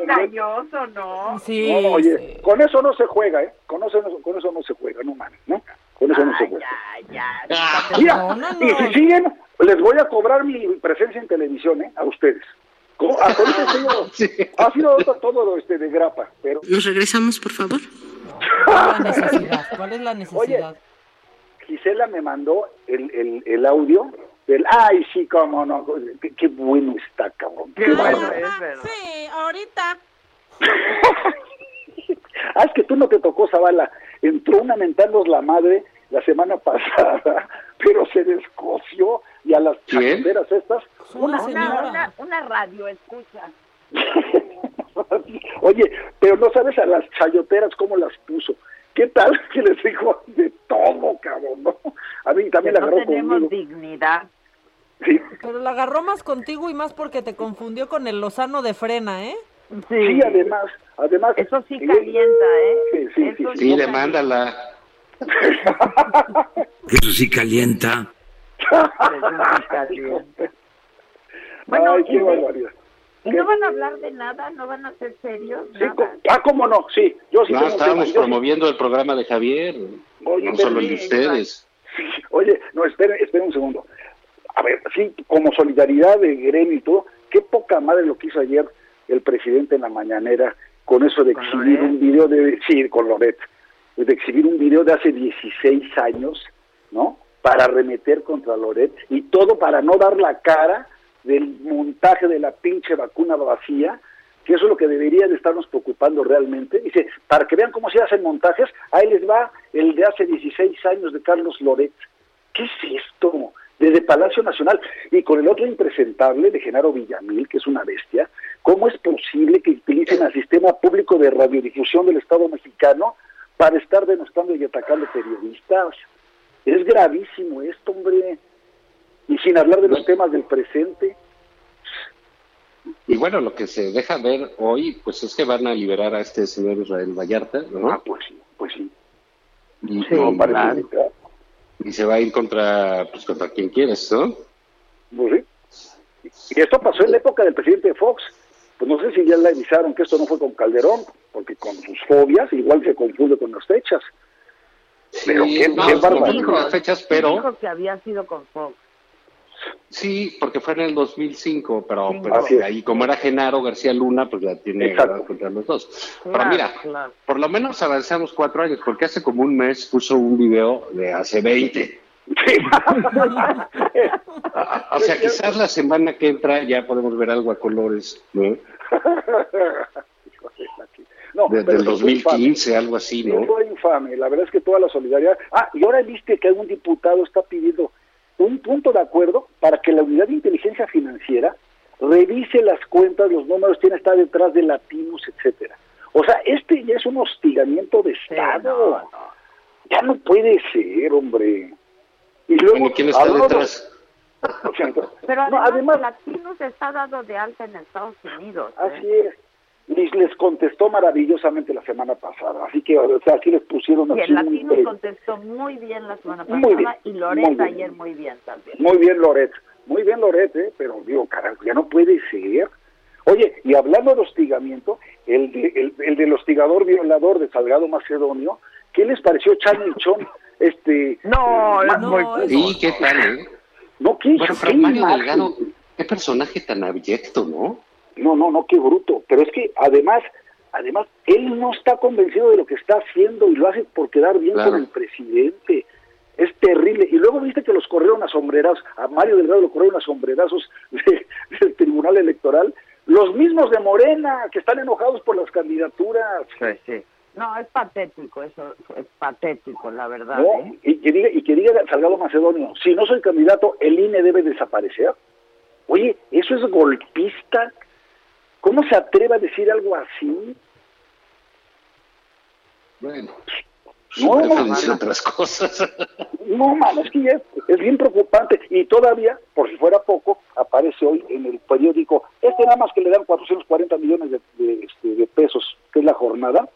engañoso, ¿no? Sí. No, oye, con eso no se juega, ¿eh? Con eso no, con eso no se juega, no mames, ¿no? Con eso no se juega. Mira, No, no, y no. si siguen, les voy a cobrar mi presencia en televisión, ¿eh? A ustedes. Ahorita ha sido, ha sido todo este de grapa, pero... ¿Nos regresamos, por favor? ¿Cuál es la necesidad? ¿Cuál es la necesidad? Gisela me mandó el, el, el audio del... Ay, sí, cómo no. Qué, qué bueno está, cabrón. Qué bueno. Sí, ahorita. Ah, es que tú no te tocó, Zavala. Entró una mentarnos la madre la semana pasada, pero se descoció y a las ¿Quién? chacoteras estas... Una Una, señora. una, una radio escucha. Oye, pero no sabes a las chayoteras cómo las puso. ¿Qué tal que les dijo de todo, cabrón? ¿no? A mí también la no agarró tenemos conmigo. dignidad. Sí, Pero la agarró más contigo y más porque te confundió con el Lozano de frena, ¿eh? Sí, además, además... Eso sí calienta, ¿eh? Sí, sí, sí. Eso Sí, demándala. Eso sí calienta. Bueno, Ay, qué de- barbaridad. ¿Y no van a hablar de nada? ¿No van a ser serios? Sí, ah, ¿cómo no? Sí, yo sí No, tema. estábamos Yo sí- promoviendo el programa de Javier, Oye, no solo el de ustedes. Oye, no, esperen, esperen un segundo. A ver, sí, como solidaridad de gremio y todo, qué poca madre lo que hizo ayer el presidente en la mañanera con eso de ¿Con exhibir Loret? un video de, sí, con Loret, de exhibir un video de hace 16 años, ¿no? Para remeter contra Loret y todo para no dar la cara del montaje de la pinche vacuna vacía, que eso es lo que debería de estarnos preocupando realmente. Dice, para que vean cómo se hacen montajes, ahí les va el de hace 16 años de Carlos Loret. ¿Qué es esto? Desde Palacio Nacional y con el otro impresentable de Genaro Villamil, que es una bestia, ¿cómo es posible que utilicen al sistema público de radiodifusión del Estado mexicano para estar denostando y atacando periodistas? Es gravísimo esto, hombre. Y sin hablar de los temas del presente. Y bueno, lo que se deja ver hoy, pues es que van a liberar a este señor Israel Vallarta, ¿no? Ah, pues sí, pues sí. Y, Sí, y- claro. y se va a ir contra, pues contra quien quieres, ¿no? Pues sí. Y esto pasó en la época del presidente Fox. Pues no sé si ya le avisaron que esto no fue con Calderón, porque con sus fobias igual se confunde con las fechas. Pero Sí, qué, no, qué no barbaridad. dijo las fechas, pero Dijo que había sido con Fox. sí, porque fue en el 2005, pero, Cinco. pero ahí como era Genaro García Luna, pues ya tiene contra los dos. pero mira, claro. por lo menos avanzamos cuatro años, porque hace como un mes puso un video de hace 20. O sea, quizás la semana que entra ya podemos ver algo a colores, ¿no? No, De- pero del sí fue 2015, algo así, Sí, ¿no? fue infame. La verdad es que toda la solidaridad. Ah, y ahora viste que algún diputado está pidiendo un punto de acuerdo para que la unidad de inteligencia financiera revise las cuentas, los números, quién está detrás de latinos, etcétera. O sea, este ya es un hostigamiento de Estado. Ya no puede ser, hombre. Y luego, Bueno, ¿quién está detrás? Pero no, además, además, Latinos está dado de alta en Estados Unidos. ¿eh? Así es. Y les contestó maravillosamente la semana pasada. Así que, o sea, aquí les pusieron Y el Latino premio. contestó muy bien la semana Muy pasada bien, y muy Loret bien. ayer muy bien también. Muy bien, Loret. Muy bien, Loret, ¿eh? pero digo, carajo, ya no puede ser. Oye, y hablando de hostigamiento, el, de, el, el del hostigador violador de Salgado Macedonio, ¿qué les pareció y Chon? Este, No, ma- no, Sí, ¿qué tal, eh? no, qué, Bueno, qué Mario imagen. Delgado, qué personaje tan abyecto, ¿no? No, no, no, qué bruto. Pero es que además, además, él no está convencido de lo que está haciendo y lo hace por quedar bien Claro. con el presidente. Es terrible. Y luego viste que los corrieron a sombrerazos, a Mario Delgado lo corrieron a sombrerazos de- del Tribunal Electoral. Los mismos de Morena, que están enojados por las candidaturas. No, es patético, eso es patético, la verdad. ¿no? ¿eh? Y que diga, y que diga Salgado Macedonio, si no soy candidato, el INE debe desaparecer. Oye, eso es golpista. ¿Cómo se atreve a decir algo así? Bueno, No, no, no. otras cosas. No, mano, es que ya es, es bien preocupante. Y todavía, por si fuera poco, aparece hoy en el periódico, este nada más que le dan 440 millones de, de, este, de pesos, que es la jornada,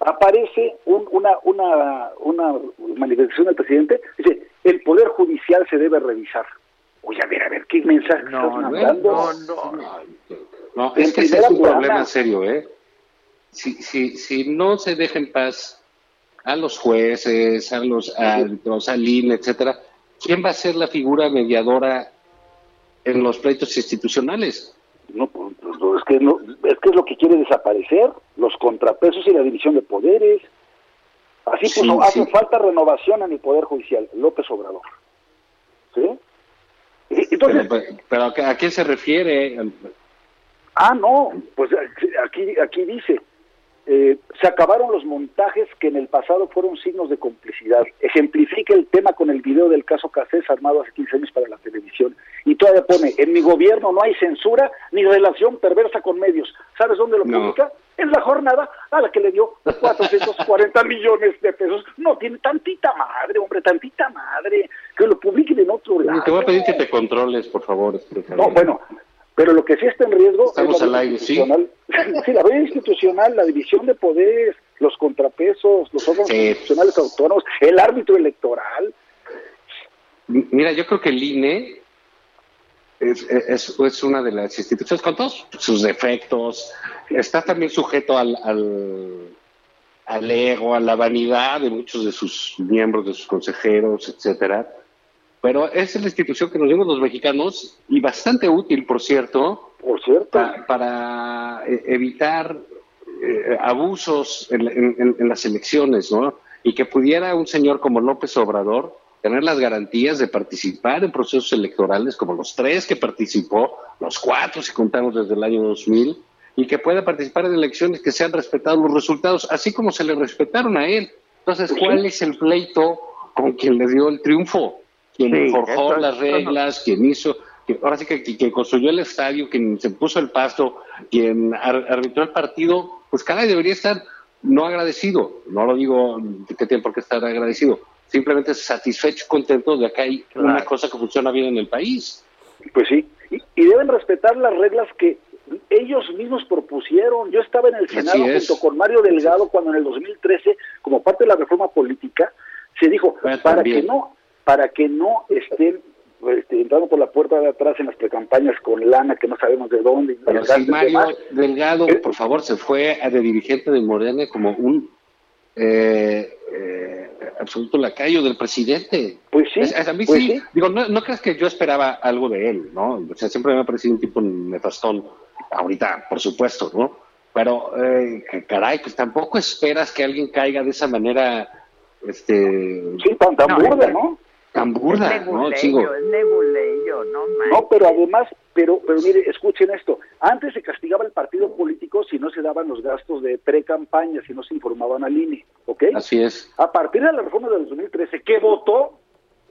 aparece un- una, una, una manifestación del presidente, dice, el Poder Judicial se debe revisar. Oye, a ver, a ver, ¿qué mensaje estás mandando? No, En es que ese es un problema serio, ¿eh? Si, si, si no se deja en paz a los jueces, a los árbitros, al INE, etcétera, ¿quién va a ser la figura mediadora en los pleitos institucionales? No, pues, pues, no, es, que no, es que es lo que quiere desaparecer, los contrapesos y la división de poderes. Así Sí, puso, hace sí. falta renovación en el Poder Judicial, López Obrador. ¿Sí? Entonces, pero, pero ¿a qué- ¿a quién se refiere? ah, no, pues aquí, aquí dice, eh, se acabaron los montajes que en el pasado fueron signos de complicidad. Ejemplifica el tema con el video del caso Casés armado hace 15 años para la televisión. Y todavía pone, en mi gobierno no hay censura ni relación perversa con medios. ¿Sabes dónde lo No. publica? En la jornada a la que le dio 440 millones de pesos. No, tiene tantita madre, hombre, tantita madre. Que lo publiquen en otro lado. Te voy a pedir que te controles, por favor. No, bueno, pero lo que sí está en riesgo Estamos es la al institucional. Sí, la vida institucional, la división de poderes, los contrapesos, los órganos institucionales autónomos, el árbitro electoral. Mira, yo creo que el INE es, es, es una de las instituciones con todos sus defectos. Está también sujeto al, al, al ego, a la vanidad de muchos de sus miembros, de sus consejeros, etcétera. Pero es la institución que nos dimos los mexicanos y bastante útil, por cierto, Por cierto, pa- para eh, evitar eh, abusos en- en las elecciones, ¿no? Y que pudiera un señor como López Obrador tener las garantías de participar en procesos electorales como los tres que participó, los cuatro si contamos desde el año 2000, y que pueda participar en elecciones que sean respetados los resultados, así como se le respetaron a él. Entonces, ¿cuál es el pleito con quien le dio el triunfo? Quien Sí, forjó eso- las no- reglas, quien hizo, que- ahora sí que que quien construyó el estadio, quien se puso el pasto, quien ar- arbitró el partido, pues cada debería estar no agradecido, no lo digo que tiene por qué estar agradecido, simplemente satisfecho, contento de que hay una cosa que funciona bien en el país. pues sí. y, y deben respetar las reglas que ellos mismos propusieron. Yo estaba en el Senado junto con Mario Delgado cuando en el 2013, como parte de la reforma política, se dijo Bueno, para también. que no para que no estén este, entrando por la puerta de atrás en las precampañas con lana que no sabemos de dónde. Pero si Mario. Delgado, por favor, se fue a de dirigente de Morena como un eh, eh, absoluto lacayo del presidente. Pues sí, es- a mí pues sí, sí. digo, no, no creas que yo esperaba algo de él, ¿no? O sea, siempre me ha parecido un tipo nefastón, ahorita, por supuesto, ¿no? Pero, eh, caray, pues tampoco esperas que alguien caiga de esa manera, este... Sí, tan, tan burda, ¿no? Tan burda, es ¿no? Sigo. es leguleyo, no manches. No, pero además, pero, pero mire, escuchen esto. Antes se castigaba el partido político si no se daban los gastos de pre-campaña, si no se informaban al INE, ¿ok? Así es. A partir de la reforma del 2013, que votó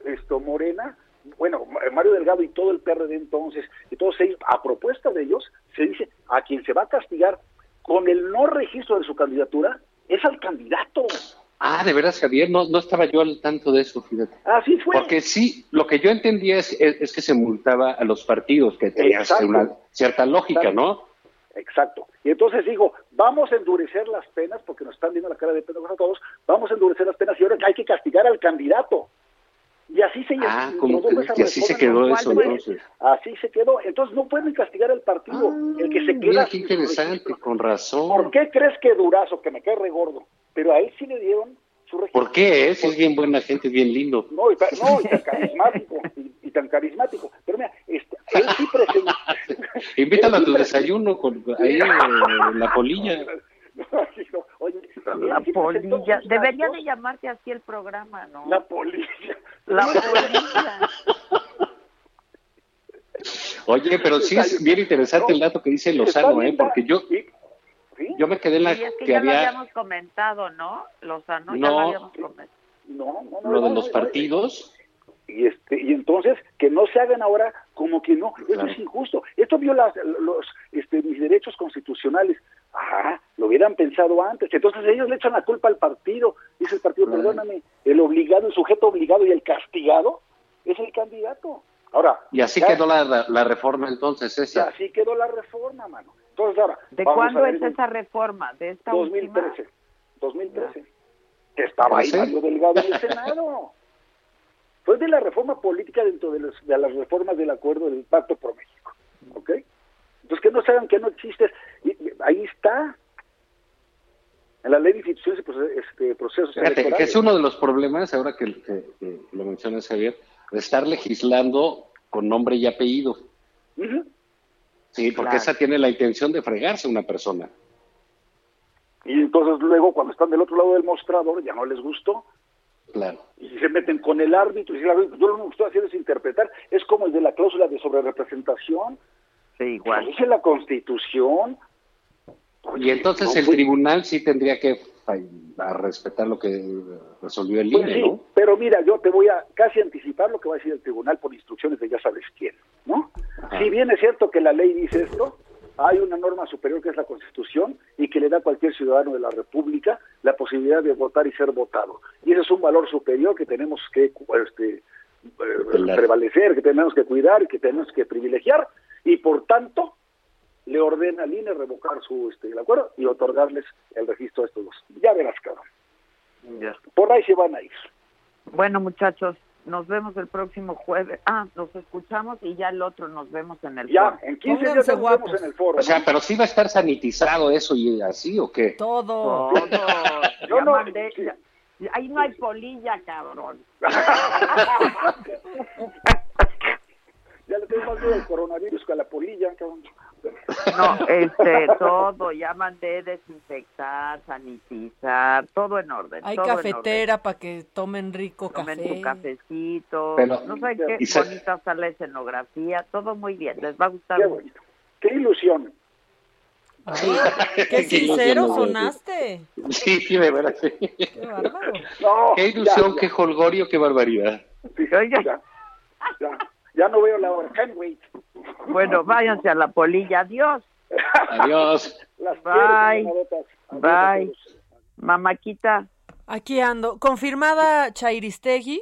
esto Morena, bueno, Mario Delgado y todo el PRD entonces, y todos ellos, a propuesta de ellos, se dice, a quien se va a castigar con el no registro de su candidatura es al candidato. Ah, de veras, Javier, no, no estaba yo al tanto de eso, fíjate. Así fue. Porque sí, lo que yo entendía es, es, es que se multaba a los partidos, que tenía una cierta lógica, Exacto. ¿no? Exacto. Y entonces dijo, vamos a endurecer las penas, porque nos están viendo la cara de pendejos a todos, vamos a endurecer las penas y ahora hay que castigar al candidato. Y así se Ah, como que- y así se quedó eso entonces. Así se quedó. Entonces no pueden castigar al partido. el que se Mira, queda qué sin su interesante, con razón. ¿Por qué crees que Durazo, que me cae regordo, pero a él sí le dieron su registro? ¿Por qué? eh? Si es bien buena gente, es bien lindo. No, y, ta- no, y tan carismático, y, y tan carismático. Pero mira, este, él sí presentó... Invítalo a tu desayuno con, ahí en la polilla. Oye, La sí polilla. Debería de llamarse así el programa, ¿no? La polilla. La polilla. Oye, pero sí es bien interesante el dato que dice Lozano, ¿eh? Porque yo, yo me quedé en la Y es que, que ya lo había habíamos comentado, ¿no? Lozano, ya No. lo habíamos comentado. No, no, no, lo de no, los no, partidos. Y, este, y entonces, que no se hagan ahora como que no. Eso Claro. es injusto. Esto viola los, este, mis derechos constitucionales. Ah, lo hubieran pensado antes. Entonces ellos le echan la culpa al partido. Dice el partido, Claro. perdóname, el obligado, el sujeto obligado y el castigado es el candidato. Ahora, Y así ya- quedó la, la, la reforma entonces, esa. así quedó la reforma, mano. Entonces ahora, ¿De cuándo es en esa reforma? ¿De esta última? 2013. 2013. Que estaba ahí ¿Ah, sí? Mario Delgado en el Senado. Fue de la reforma política dentro de, los- de las reformas del acuerdo del Pacto por México. ¿Ok? Entonces que no hagan que no existe. Y- y ahí está. En la ley de instituciones y proce- este, procesos Fíjate, que es uno de los problemas, ahora que, que- que lo mencionas, Javier, de estar legislando con nombre y apellido. Ujú. Sí, porque Claro. esa tiene la intención de fregarse a una persona. Y entonces luego cuando están del otro lado del mostrador ya no les gustó. Claro. y se meten con el árbitro y el árbitro, yo lo único que estoy haciendo es interpretar, es como el de la cláusula de sobrerepresentación, Sí, igual. dice la constitución. Y entonces no, el pues- tribunal sí tendría que a respetar lo que resolvió el Pues INE, sí, ¿no? pero mira, yo te voy a casi anticipar lo que va a decir el tribunal por instrucciones de ya sabes quién, ¿no? Ajá. Si bien es cierto que la ley dice esto, hay una norma superior que es la Constitución y que le da a cualquier ciudadano de la República la posibilidad de votar y ser votado. Y ese es un valor superior que tenemos que este, eh, prevalecer, que tenemos que cuidar y que tenemos que privilegiar. Y por tanto, le ordena al INE revocar su este, el acuerdo y otorgarles el registro a estos dos. Ya verás, cabrón. Ya. Por ahí se van a ir. Bueno, muchachos, nos vemos el próximo jueves. Ah, nos escuchamos y ya el otro nos vemos en el Ya, foro. en 15 días Pónganse ya nos vemos guapos. en el foro. O sea, ¿no? pero sí va a estar sanitizado eso y así o qué? Todo. Todo. Yo Ya no- mandé- ya- Ahí no hay polilla, cabrón. ya le tengo más miedo al coronavirus que a la polilla, cabrón. No, este, todo. Ya mandé desinfectar, sanitizar, todo en orden. Hay todo cafetera para que tomen rico Tomen café. su cafecito. Pero- no sé qué se- bonita está la escenografía. Todo muy bien. Les va a gustar Qué mucho. bonito. Qué ilusión. Ay, qué sincero sonaste. Sí, sí, de veras. sí. Qué bárbaro. No, Qué ilusión, ya, qué holgorio, qué barbaridad. ya, Oiga. ya, ya, ya no veo la hora. Can't wait. Bueno, váyanse a la polilla. Adiós. Adiós. Las Bye. quiero, Bye. todos. Mamáquita, Aquí ando. Confirmada Chairistegui.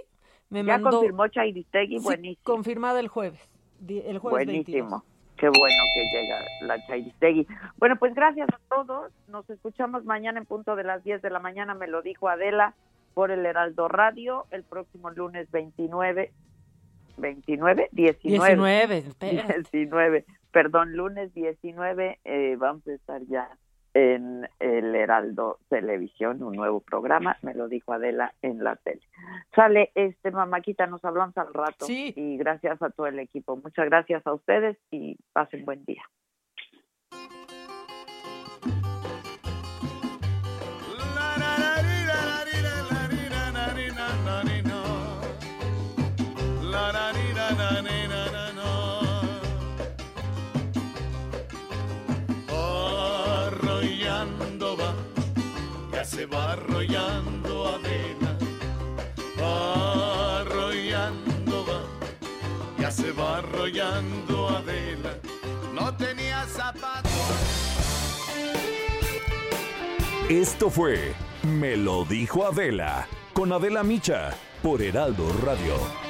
Me ya mandó. confirmó Chairistegui. Sí, Buenísimo. confirmada el jueves. el jueves 22. Buenísimo. Qué bueno que llega la Chairistegui. Bueno, pues gracias a todos. Nos escuchamos mañana en punto de las 10 de la mañana, me lo dijo Adela, por el Heraldo Radio, el próximo lunes 29, 29, 19. 19, espérate. 19, perdón, lunes 19 eh, vamos a estar ya en el Heraldo Televisión, un nuevo programa, me lo dijo Adela en la tele. Sale, este mamáquita, nos hablamos al rato y gracias a todo el equipo. Muchas gracias a ustedes y pasen buen día. Arrollando va, ya se va arrollando Adela. Arrollando va, ya se va arrollando Adela. No tenía zapatos. Esto fue Me lo dijo Adela con Adela Micha por Heraldo Radio.